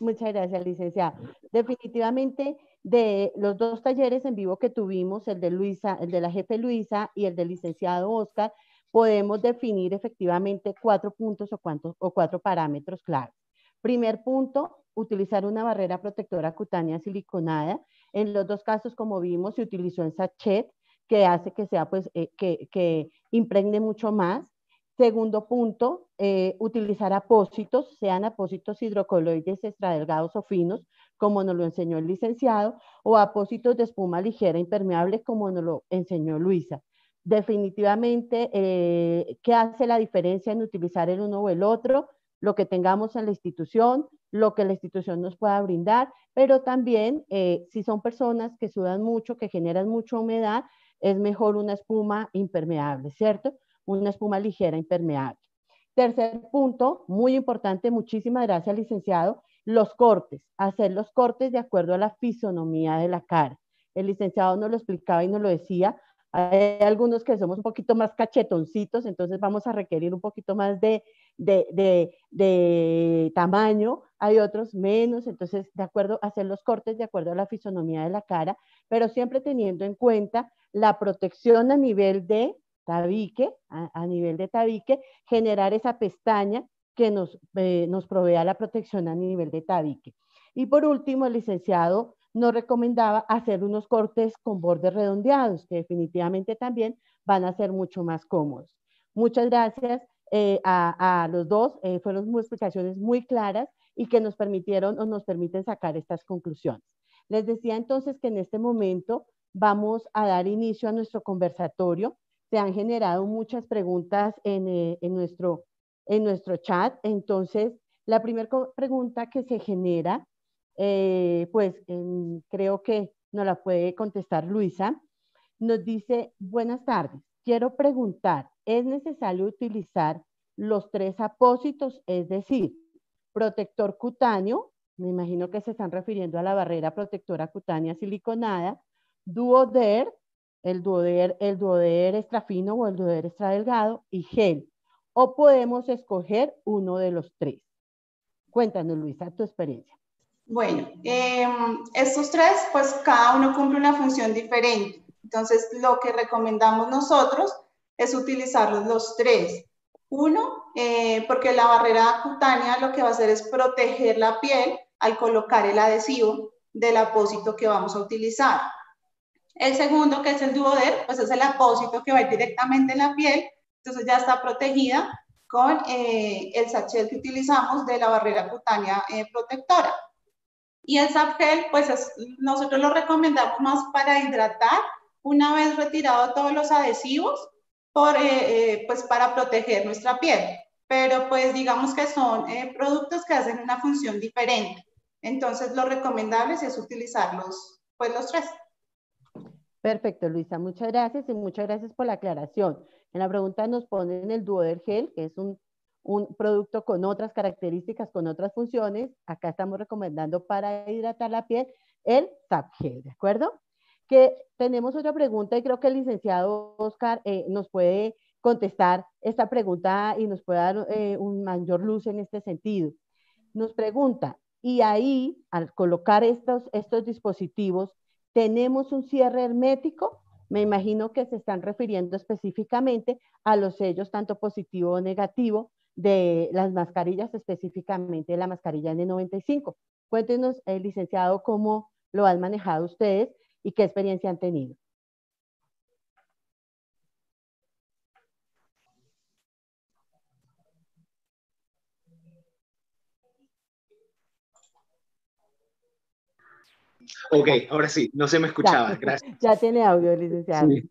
Muchas gracias, licenciado. Definitivamente, de los dos talleres en vivo que tuvimos, el de Luisa, el de la jefe Luisa y el del licenciado Oscar, podemos definir efectivamente cuatro puntos o, o cuatro parámetros claves. Primer punto, utilizar una barrera protectora cutánea siliconada. En los dos casos, como vimos, se utilizó en sachet, que hace que sea, pues, eh, que, que impregne mucho más. Segundo punto, eh, utilizar apósitos, sean apósitos hidrocoloides extradelgados o finos, como nos lo enseñó el licenciado, o apósitos de espuma ligera impermeable, como nos lo enseñó Luisa. Definitivamente, eh, ¿qué hace la diferencia en utilizar el uno o el otro? Lo que tengamos en la institución, lo que la institución nos pueda brindar, pero también si son personas que sudan mucho, que generan mucha humedad, es mejor una espuma impermeable, ¿cierto? una espuma ligera impermeable. Tercer punto, muy importante, muchísimas gracias, licenciado, los cortes, hacer los cortes de acuerdo a la fisonomía de la cara. El licenciado nos lo explicaba y nos lo decía. Hay algunos que somos un poquito más cachetoncitos, entonces vamos a requerir un poquito más de, de, de, tamaño, hay otros menos, entonces de acuerdo, hacer los cortes de acuerdo a la fisonomía de la cara, pero siempre teniendo en cuenta la protección a nivel de tabique, a, nivel de tabique, generar esa pestaña que nos, eh, nos provea la protección a nivel de tabique. Y por último, el licenciado nos recomendaba hacer unos cortes con bordes redondeados, que definitivamente también van a ser mucho más cómodos. Muchas gracias eh, a, los dos, eh, fueron explicaciones muy claras y que nos permitieron o nos permiten sacar estas conclusiones. Les decía entonces que en este momento vamos a dar inicio a nuestro conversatorio se han generado muchas preguntas en, eh, nuestro, en nuestro chat. Entonces, la primera pregunta que se genera, eh, pues creo que nos la puede contestar Luisa. Nos dice, buenas tardes, quiero preguntar, ¿es necesario utilizar los tres apósitos, es decir, protector cutáneo, me imagino que se están refiriendo a la barrera protectora cutánea siliconada, duoder, el duoder, el duoder extra fino o el duoder extra delgado y gel. O podemos escoger uno de los tres. Cuéntanos, Luisa, tu experiencia. Bueno, em, estos tres, pues cada uno cumple una función diferente. Entonces, lo que recomendamos nosotros es utilizarlos los tres. Uno, eh, porque la barrera cutánea lo que va a hacer es proteger la piel al colocar el adhesivo del apósito que vamos a utilizar. El segundo, que es el duoder, pues es el apósito que va directamente en la piel, entonces ya está protegida con eh, el sachet que utilizamos de la barrera cutánea eh, protectora. Y el Sapgel, pues nosotros lo recomendamos más para hidratar una vez retirado todos los adhesivos, por, eh, pues para proteger nuestra piel. Pero pues digamos que son productos que hacen una función diferente. Entonces lo recomendable es utilizarlos, pues los tres. Perfecto, Luisa, muchas gracias y muchas gracias por la aclaración. En la pregunta nos ponen el Duoder Gel, que es un, un producto con otras características, con otras funciones. Acá estamos recomendando para hidratar la piel el Gel, ¿de acuerdo? Que tenemos otra pregunta y creo que el licenciado Oscar eh, nos puede contestar esta pregunta y nos puede dar eh, un mayor luz en este sentido. Nos pregunta, y ahí al colocar estos, estos dispositivos, tenemos un cierre hermético, me imagino que se están refiriendo específicamente a los sellos tanto positivo o negativo de las mascarillas, específicamente la mascarilla N95. Cuéntenos, eh, licenciado, cómo lo han manejado ustedes y qué experiencia han tenido. Ok, ahora sí, no se me escuchaba, gracias. *laughs* Ya tiene audio, licenciado. Sí.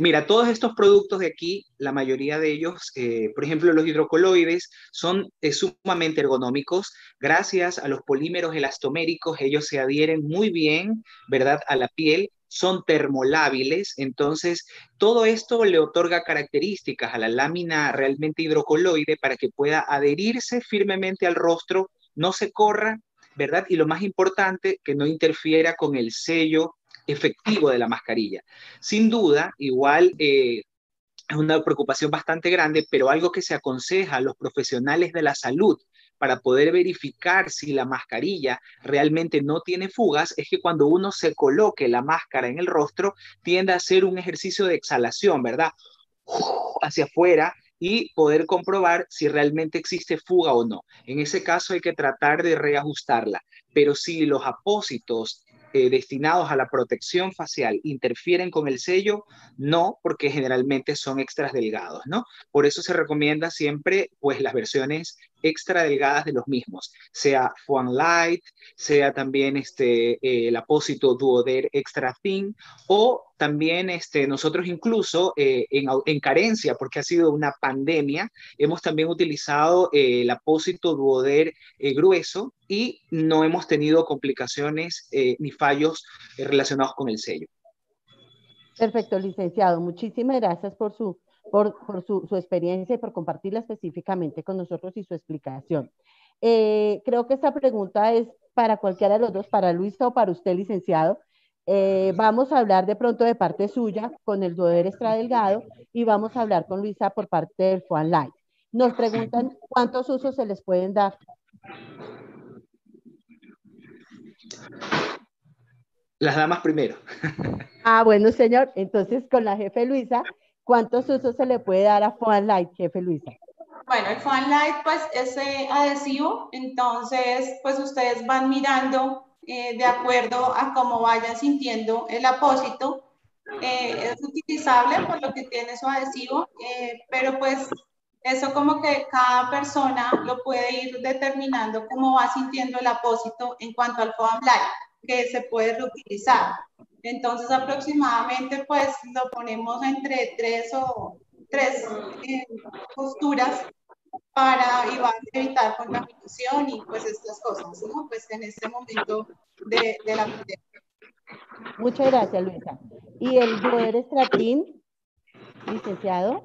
Mira, todos estos productos de aquí, la mayoría de ellos, eh, por ejemplo, los hidrocoloides, son eh, sumamente ergonómicos. Gracias a los polímeros elastoméricos, ellos se adhieren muy bien, ¿verdad?, a la piel son termolábiles, entonces todo esto le otorga características a la lámina realmente hidrocoloide para que pueda adherirse firmemente al rostro, no se corra ¿verdad? Y lo más importante, que no interfiera con el sello efectivo de la mascarilla. Sin duda, igual eh, es una preocupación bastante grande, pero algo que se aconseja a los profesionales de la salud para poder verificar si la mascarilla realmente no tiene fugas es que cuando uno se coloque la máscara en el rostro, tiende a hacer un ejercicio de exhalación, ¿verdad? Hacia afuera y poder comprobar si realmente existe fuga o no. En ese caso hay que tratar de reajustarla, pero si los apósitos eh, destinados a la protección facial interfieren con el sello, no, porque generalmente son extras delgados, ¿no? Por eso se recomienda siempre, pues, las versiones extra delgadas de los mismos, sea Fuan Light, sea también este, eh, el apósito Duoder Extra Thin, o también este, nosotros incluso eh, en, carencia, porque ha sido una pandemia, hemos también utilizado el apósito Duoder grueso y no hemos tenido complicaciones ni fallos eh, relacionados con el sello. Perfecto, licenciado. Muchísimas gracias por su, por, su, experiencia y por compartirla específicamente con nosotros y su explicación. Eh, creo que esta pregunta es para cualquiera de los dos, para Luisa o para usted, licenciado. Eh, vamos a hablar de pronto de parte suya con el Doder Extra Delgado y vamos a hablar con Luisa por parte del Fuan Light. Nos preguntan cuántos usos se les pueden dar. Las damas primero. Ah, bueno, señor. Entonces, con la jefe Luisa, ¿cuántos usos se le puede dar a Fan Light, jefe Luisa? Bueno, el Fan Light, pues, es adhesivo. Entonces, pues, ustedes van mirando eh, de acuerdo a cómo vayan sintiendo el apósito. Eh, es utilizable por lo que tiene su adhesivo, eh, pero pues eso como que cada persona lo puede ir determinando cómo va sintiendo el apósito en cuanto al foam light que se puede reutilizar. Entonces aproximadamente pues lo ponemos entre tres o tres eh, posturas para evitar contaminación y pues estas cosas, ¿no? Pues en este momento de, la pandemia. Muchas gracias, Luisa. ¿Y el poder estratín, licenciado?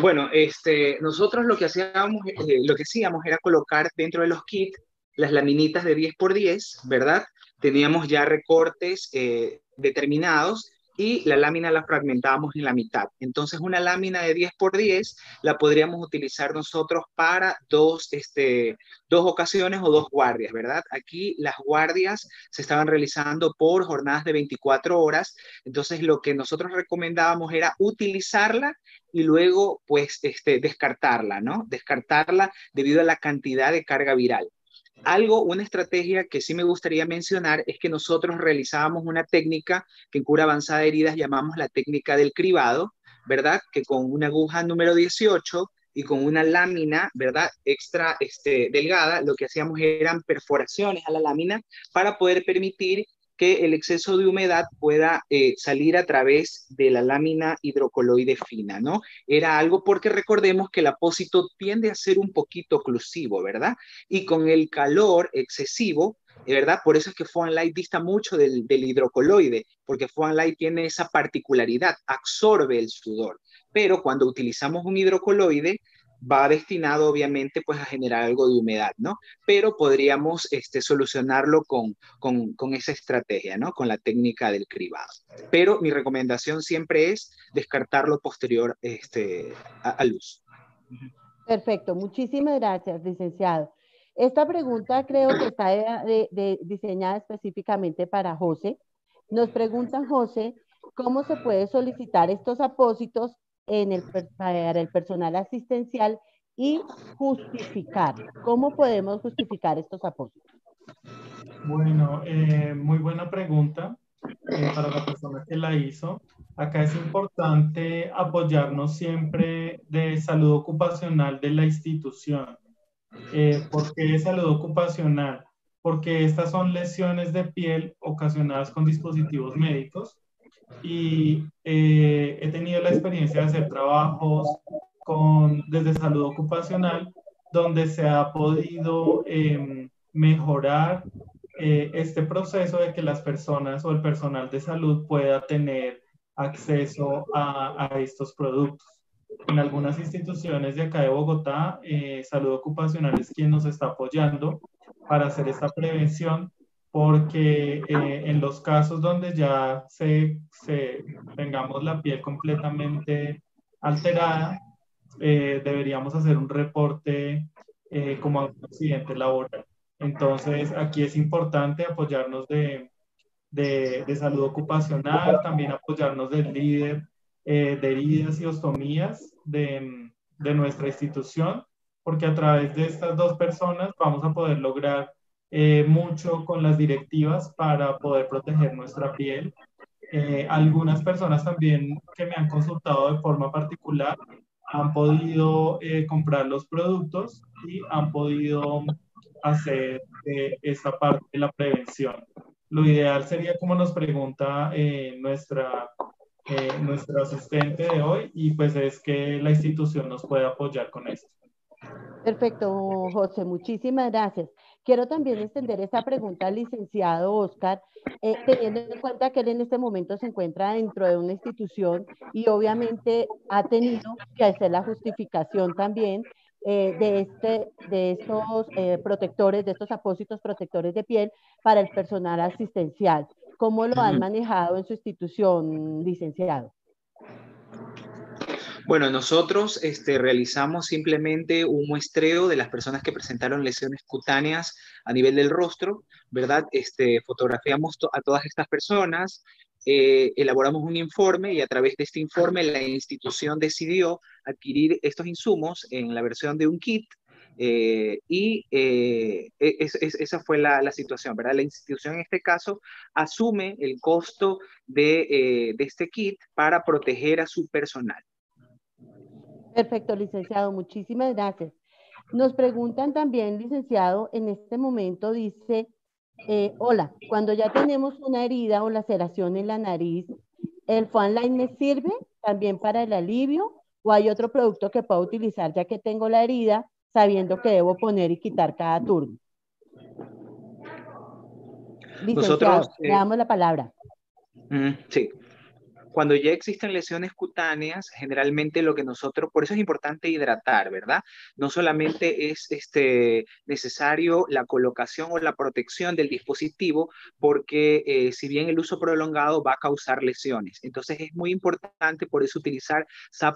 Bueno, este, nosotros lo que hacíamos, eh, lo que hacíamos era colocar dentro de los kits las laminitas de 10 por 10, ¿verdad? Teníamos ya recortes eh, determinados y la lámina la fragmentábamos en la mitad. Entonces una lámina de 10 por 10 la podríamos utilizar nosotros para dos, este, dos ocasiones o dos guardias, ¿verdad? Aquí las guardias se estaban realizando por jornadas de 24 horas, entonces lo que nosotros recomendábamos era utilizarla y luego pues este, descartarla, ¿no? Descartarla debido a la cantidad de carga viral. Algo, una estrategia que sí me gustaría mencionar es que nosotros realizábamos una técnica que en cura avanzada de heridas llamamos la técnica del cribado, ¿verdad? Que con una aguja número 18 y con una lámina, ¿verdad? Extra este, delgada, lo que hacíamos eran perforaciones a la lámina para poder permitir que el exceso de humedad pueda eh, salir a través de la lámina hidrocoloide fina, ¿no? Era algo porque recordemos que el apósito tiende a ser un poquito oclusivo, ¿verdad? Y con el calor excesivo, ¿verdad? Por eso es que Foam Light dista mucho del, del hidrocoloide, porque Foam Light tiene esa particularidad, absorbe el sudor. Pero cuando utilizamos un hidrocoloide, va destinado obviamente pues a generar algo de humedad, ¿no? Pero podríamos este, solucionarlo con, con, esa estrategia, ¿no? Con la técnica del cribado. Pero mi recomendación siempre es descartarlo posterior este, a, luz. Perfecto, muchísimas gracias, licenciado. Esta pregunta creo que está diseñada específicamente para José. Nos pregunta José, ¿cómo se puede solicitar estos apósitos en el, para el personal asistencial y justificar. ¿Cómo podemos justificar estos apósitos? Bueno, eh, muy buena pregunta eh, para la persona que la hizo. Acá es importante apoyarnos siempre de salud ocupacional de la institución. Eh, ¿Por qué salud ocupacional? Porque estas son lesiones de piel ocasionadas con dispositivos médicos y eh, he tenido la experiencia de hacer trabajos con, desde salud ocupacional donde se ha podido em, mejorar eh, este proceso de que las personas o el personal de salud pueda tener acceso a, a estos productos. En algunas instituciones de acá de Bogotá, eh, salud ocupacional es quien nos está apoyando para hacer esta prevención porque eh, en los casos donde ya se, se, tengamos la piel completamente alterada, eh, deberíamos hacer un reporte eh, como accidente laboral. Entonces, aquí es importante apoyarnos de, de, de salud ocupacional, también apoyarnos del líder de heridas y ostomías de, de nuestra institución, porque a través de estas dos personas vamos a poder lograr eh, mucho con las directivas para poder proteger nuestra piel. Eh, algunas personas también que me han consultado de forma particular han podido eh, comprar los productos y han podido hacer esta parte de la prevención. Lo ideal sería, como nos pregunta nuestra, nuestra asistente de hoy, y pues es que la institución nos pueda apoyar con esto. Perfecto, José, muchísimas gracias. Quiero también extender esta pregunta al licenciado Oscar, eh, teniendo en cuenta que él en este momento se encuentra dentro de una institución y obviamente ha tenido que hacer la justificación también eh, de, este, de estos eh, protectores, de estos apósitos protectores de piel para el personal asistencial. ¿Cómo lo han manejado en su institución, licenciado? Bueno, nosotros este, realizamos simplemente un muestreo de las personas que presentaron lesiones cutáneas a nivel del rostro, ¿verdad? Este, fotografiamos a todas estas personas, eh, elaboramos un informe y a través de este informe la institución decidió adquirir estos insumos en la versión de un kit eh, y eh, e, esa fue la, situación, ¿verdad? La institución en este caso asume el costo de este kit para proteger a su personal. Perfecto, licenciado, muchísimas gracias. Nos preguntan también, licenciado, en este momento dice, eh, hola, cuando ya tenemos una herida o laceración en la nariz, ¿el Fanline me sirve también para el alivio o hay otro producto que pueda utilizar ya que tengo la herida, sabiendo que debo poner y quitar cada turno? Licenciado, le eh, damos la palabra. sí. Cuando ya existen lesiones cutáneas, generalmente lo que nosotros, por eso es importante hidratar, ¿verdad? No solamente es este, necesario la colocación o la protección del dispositivo, porque eh, si bien el uso prolongado va a causar lesiones. Entonces es muy importante por eso utilizar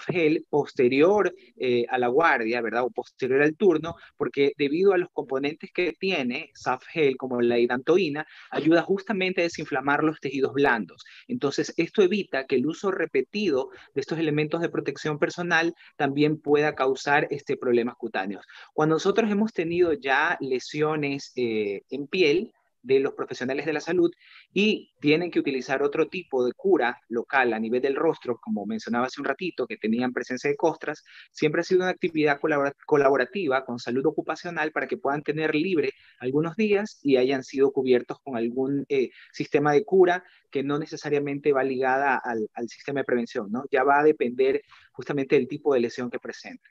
Gel posterior eh, a la guardia, ¿verdad? O posterior al turno, porque debido a los componentes que tiene Gel, como la hidantoína, ayuda justamente a desinflamar los tejidos blandos. Entonces esto evita que el uso repetido de estos elementos de protección personal también pueda causar este, problemas cutáneos. Cuando nosotros hemos tenido ya lesiones eh, en piel, de los profesionales de la salud y tienen que utilizar otro tipo de cura local a nivel del rostro, como mencionaba hace un ratito, que tenían presencia de costras, siempre ha sido una actividad colaborativa con salud ocupacional para que puedan tener libre algunos días y hayan sido cubiertos con algún eh, sistema de cura que no necesariamente va ligada al, al sistema de prevención, ¿no? Ya va a depender justamente del tipo de lesión que presenten.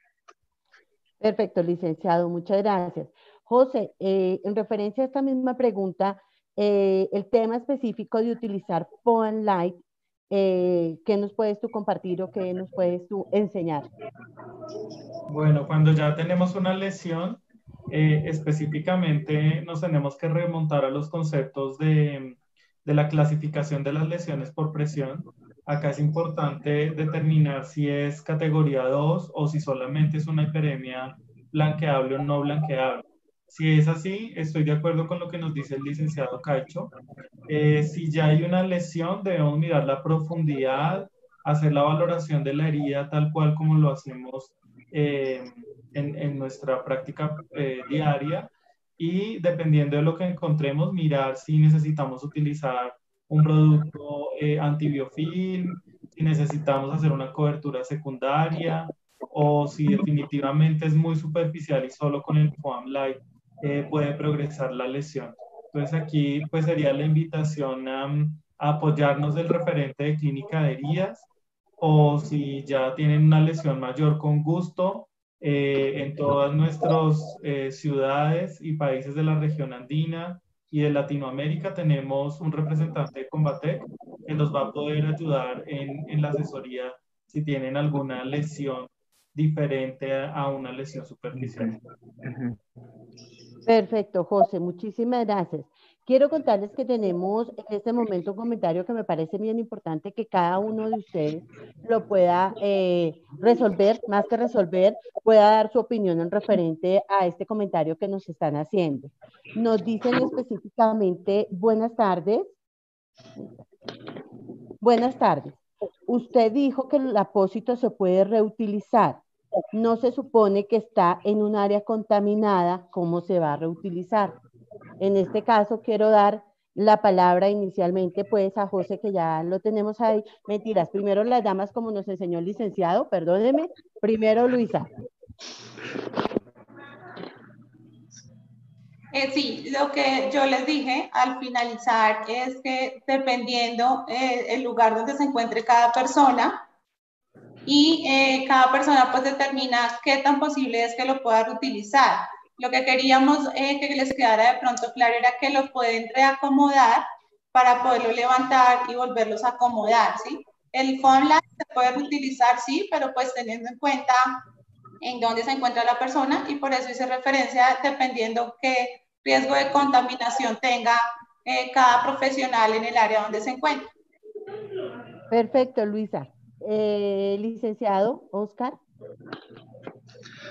Perfecto, licenciado, muchas gracias. José, eh, en referencia a esta misma pregunta, eh, el tema específico de utilizar Poem Light, eh, ¿qué nos puedes tú compartir o qué nos puedes tú enseñar? Bueno, cuando ya tenemos una lesión, específicamente nos tenemos que remontar a los conceptos de, de la clasificación de las lesiones por presión. Acá es importante determinar si es categoría 2 o si solamente es una hiperemia blanqueable o no blanqueable. Si es así, estoy de acuerdo con lo que nos dice el licenciado Caicho. Eh, si ya hay una lesión, debemos mirar la profundidad, hacer la valoración de la herida tal cual como lo hacemos eh, en, nuestra práctica eh, diaria y dependiendo de lo que encontremos, mirar si necesitamos utilizar un producto antibiofilm, si necesitamos hacer una cobertura secundaria o si definitivamente es muy superficial y solo con el foam light eh, puede progresar la lesión. Entonces aquí pues sería la invitación a, apoyarnos del referente de clínica de heridas o si ya tienen una lesión mayor con gusto eh, en todas nuestras eh, ciudades y países de la región andina y de Latinoamérica tenemos un representante de Combate que nos va a poder ayudar en, en la asesoría si tienen alguna lesión diferente a, una lesión superficial. Perfecto, José, muchísimas gracias. Quiero contarles que tenemos en este momento un comentario que me parece bien importante que cada uno de ustedes lo pueda eh, resolver, más que resolver, pueda dar su opinión en referente a este comentario que nos están haciendo. Nos dicen específicamente, buenas tardes. Buenas tardes. Usted dijo que el apósito se puede reutilizar no se supone que está en un área contaminada, ¿cómo se va a reutilizar? En este caso, quiero dar la palabra inicialmente, pues, a José, que ya lo tenemos ahí. Mentiras, primero las damas, como nos enseñó el licenciado, perdóneme. Primero, Luisa. Eh, sí, lo que yo les dije al finalizar es que dependiendo eh, el lugar donde se encuentre cada persona, y eh, cada persona pues determina qué tan posible es que lo pueda reutilizar. Lo que queríamos eh, que les quedara de pronto claro era que lo pueden reacomodar para poderlo levantar y volverlos a acomodar, ¿sí? El foam se puede reutilizar, sí, pero pues teniendo en cuenta en dónde se encuentra la persona y por eso hice referencia dependiendo qué riesgo de contaminación tenga eh, cada profesional en el área donde se encuentra. Perfecto, Luisa. Eh, licenciado Oscar.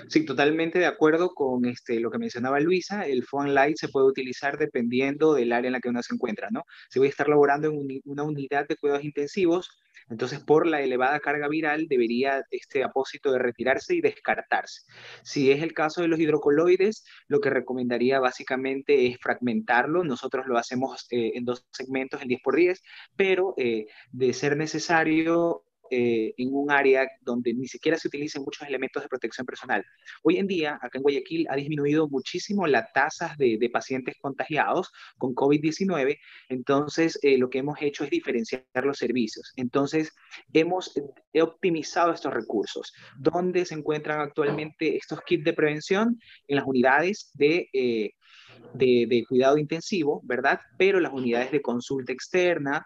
Sí, totalmente de acuerdo con este, lo que mencionaba Luisa. El phone light se puede utilizar dependiendo del área en la que uno se encuentra, ¿no? Si voy a estar laborando en una unidad de cuidados intensivos, entonces por la elevada carga viral debería este apósito de retirarse y descartarse. Si es el caso de los hidrocoloides, lo que recomendaría básicamente es fragmentarlo. Nosotros lo hacemos eh, en dos segmentos, en 10 por 10, pero eh, de ser necesario eh, en un área donde ni siquiera se utilicen muchos elementos de protección personal. Hoy en día, acá en Guayaquil, ha disminuido muchísimo las tasas de, pacientes contagiados con COVID-19, entonces eh, lo que hemos hecho es diferenciar los servicios. Entonces, hemos optimizado estos recursos. ¿Dónde se encuentran actualmente estos kits de prevención? En las unidades de... Eh, de, de, cuidado intensivo, ¿verdad? Pero las unidades de consulta externa,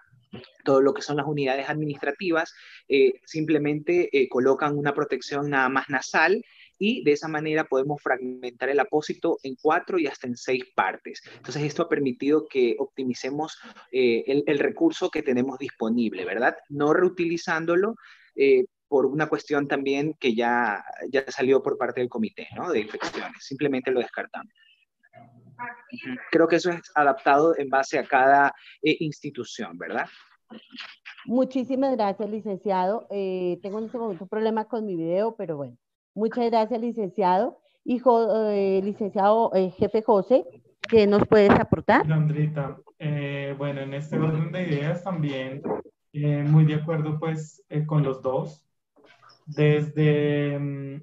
todo lo que son las unidades administrativas, eh, simplemente eh, colocan una protección nada más nasal y de esa manera podemos fragmentar el apósito en cuatro y hasta en seis partes. Entonces esto ha permitido que optimicemos el, el, recurso que tenemos disponible, ¿verdad? No reutilizándolo, por una cuestión también que ya, ya salió por parte del comité ¿no? de infecciones. Simplemente lo descartamos. Creo que eso es adaptado en base a cada eh, institución, ¿verdad? Muchísimas gracias, licenciado. Eh, tengo en este momento un problema con mi video, pero bueno. Muchas gracias, licenciado. Hijo, eh, licenciado jefe José, ¿qué nos puedes aportar? Andrita, bueno, en este orden de ideas también muy de acuerdo pues con los dos desde, mm,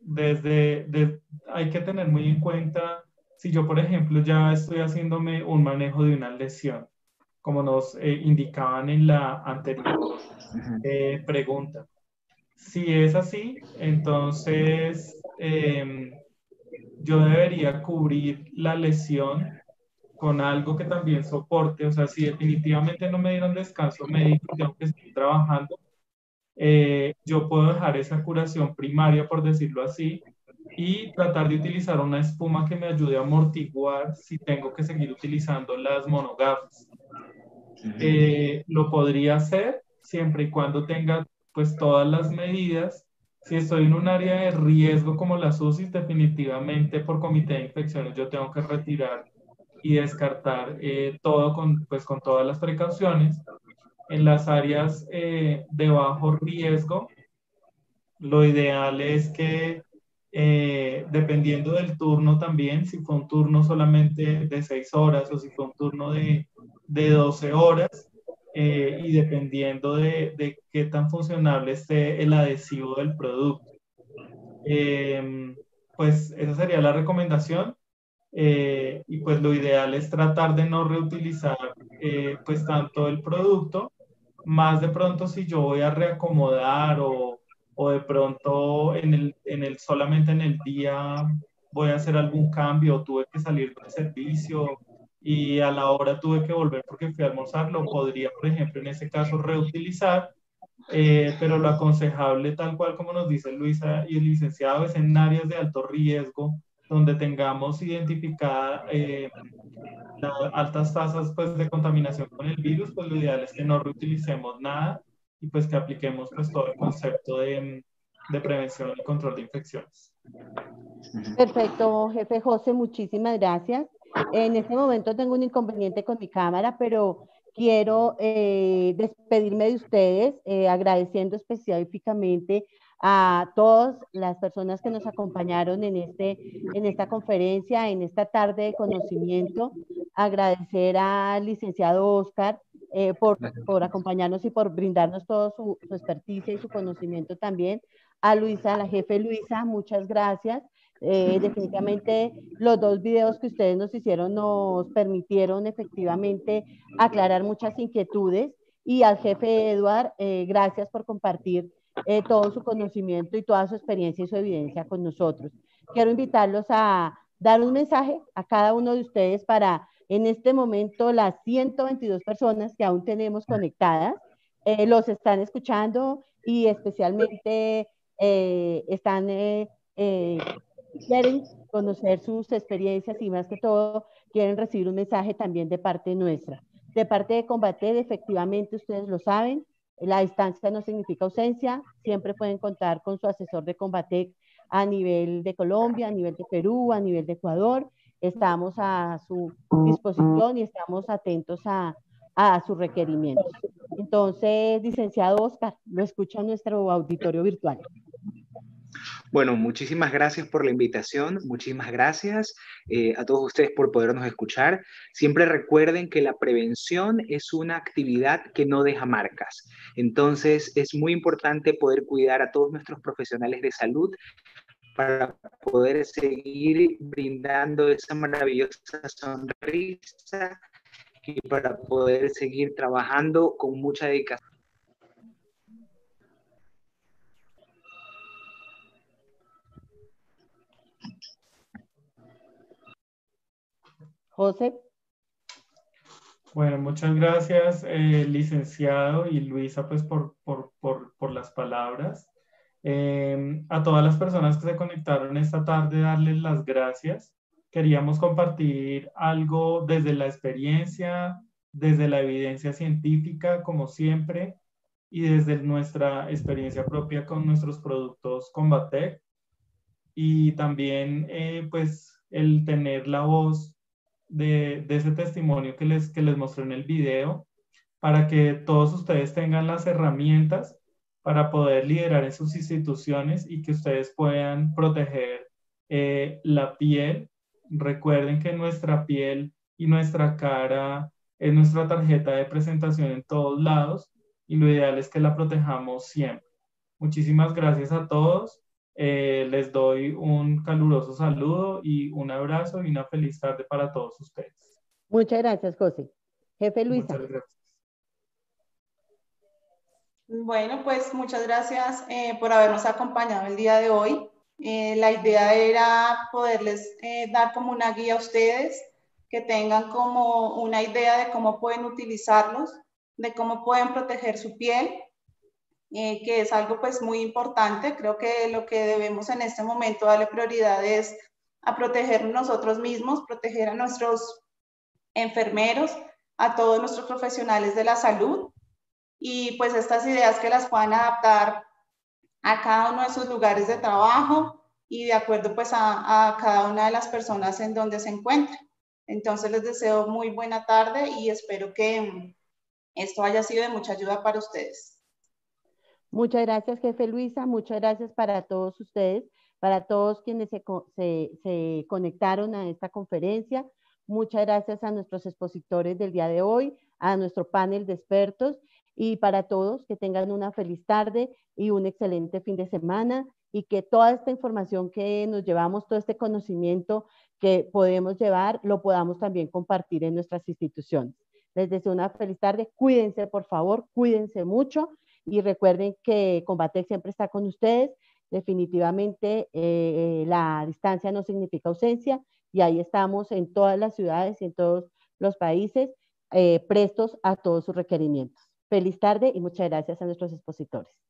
desde, hay que tener muy en cuenta, si yo, por ejemplo, ya estoy haciéndome un manejo de una lesión, como nos eh, indicaban en la anterior eh, pregunta. Si es así, entonces em, yo debería cubrir la lesión con algo que también soporte, o sea, si definitivamente no me dieron descanso médico, tengo que seguir trabajando, eh, yo puedo dejar esa curación primaria, por decirlo así, y tratar de utilizar una espuma que me ayude a amortiguar si tengo que seguir utilizando las monogafas. Eh, lo podría hacer siempre y cuando tenga pues todas las medidas. Si estoy en un área de riesgo como las UCI, definitivamente por comité de infecciones yo tengo que retirar y descartar eh, todo con, pues, con todas las precauciones en las áreas eh, de bajo riesgo, lo ideal es que eh, dependiendo del turno también, si fue un turno solamente de 6 horas o si fue un turno de, de 12 horas, eh, y dependiendo de, de, qué tan funcionable esté el adhesivo del producto. pues esa sería la recomendación. y pues lo ideal es tratar de no reutilizar pues tanto el producto más de pronto si yo voy a reacomodar o, o de pronto en el, en el, solamente en el día voy a hacer algún cambio, tuve que salir del servicio y a la hora tuve que volver porque fui a almorzar, lo podría, por ejemplo, en ese caso reutilizar, eh, pero lo aconsejable, tal cual como nos dice Luisa y el licenciado, es en áreas de alto riesgo, donde tengamos identificada eh, altas tasas pues, de contaminación con el virus, pues lo ideal es que no reutilicemos nada y pues que apliquemos pues todo el concepto de, de prevención y control de infecciones. Perfecto, jefe José, muchísimas gracias. En este momento tengo un inconveniente con mi cámara, pero quiero eh, despedirme de ustedes eh, agradeciendo específicamente a todas las personas que nos acompañaron en, este, en esta conferencia, en esta tarde de conocimiento. Agradecer al licenciado Oscar eh, por, por, acompañarnos y por brindarnos todo su, su, experticia y su conocimiento también. A Luisa, a la jefe Luisa, muchas gracias. Eh, definitivamente los dos videos que ustedes nos hicieron nos permitieron efectivamente aclarar muchas inquietudes. Y al jefe Eduard, eh, gracias por compartir eh, todo su conocimiento y toda su experiencia y su evidencia con nosotros. Quiero invitarlos a dar un mensaje a cada uno de ustedes para en este momento las 122 personas que aún tenemos conectadas eh, los están escuchando y especialmente eh, están quieren conocer sus experiencias y más que todo quieren recibir un mensaje también de parte nuestra. De parte de Combater, efectivamente ustedes lo saben, la distancia no significa ausencia, siempre pueden contar con su asesor de Combatec a nivel de Colombia, a nivel de Perú, a nivel de Ecuador. Estamos a su disposición y estamos atentos a, a sus requerimientos. Entonces, licenciado Oscar, lo escucha nuestro auditorio virtual. Bueno, muchísimas gracias por la invitación, muchísimas gracias eh, a todos ustedes por podernos escuchar. Siempre recuerden que la prevención es una actividad que no deja marcas. Entonces, es muy importante poder cuidar a todos nuestros profesionales de salud para poder seguir brindando esa maravillosa sonrisa y para poder seguir trabajando con mucha dedicación José. Bueno, muchas gracias, eh, licenciado y Luisa, pues por, por, por, por las palabras. Eh, a todas las personas que se conectaron esta tarde, darles las gracias. Queríamos compartir algo desde la experiencia, desde la evidencia científica, como siempre, y desde nuestra experiencia propia con nuestros productos Combatec. Y también, eh, pues, el tener la voz de, de, ese testimonio que les, que les mostré en el video, para que todos ustedes tengan las herramientas para poder liderar en sus instituciones y que ustedes puedan proteger eh, la piel. Recuerden que nuestra piel y nuestra cara es nuestra tarjeta de presentación en todos lados y lo ideal es que la protejamos siempre. Muchísimas gracias a todos. Eh, les doy un caluroso saludo y un abrazo y una feliz tarde para todos ustedes. Muchas gracias, José. Jefe Luisa. Muchas gracias. Bueno, pues muchas gracias eh, por habernos acompañado el día de hoy. Eh, la idea era poderles dar como una guía a ustedes, que tengan como una idea de cómo pueden utilizarlos, de cómo pueden proteger su piel eh, que es algo pues muy importante. Creo que lo que debemos en este momento darle prioridad es a proteger nosotros mismos, proteger a nuestros enfermeros, a todos nuestros profesionales de la salud y pues estas ideas que las puedan adaptar a cada uno de sus lugares de trabajo y de acuerdo pues a, a cada una de las personas en donde se encuentren. Entonces les deseo muy buena tarde y espero que esto haya sido de mucha ayuda para ustedes. Muchas gracias, jefe Luisa. Muchas gracias para todos ustedes, para todos quienes se, conectaron a esta conferencia. Muchas gracias a nuestros expositores del día de hoy, a nuestro panel de expertos y para todos que tengan una feliz tarde y un excelente fin de semana y que toda esta información que nos llevamos, todo este conocimiento que podemos llevar, lo podamos también compartir en nuestras instituciones. Les deseo una feliz tarde. Cuídense, por favor, cuídense mucho y recuerden que Combatec siempre está con ustedes. Definitivamente eh, la distancia no significa ausencia y ahí estamos en todas las ciudades y en todos los países eh, prestos a todos sus requerimientos. Feliz tarde y muchas gracias a nuestros expositores.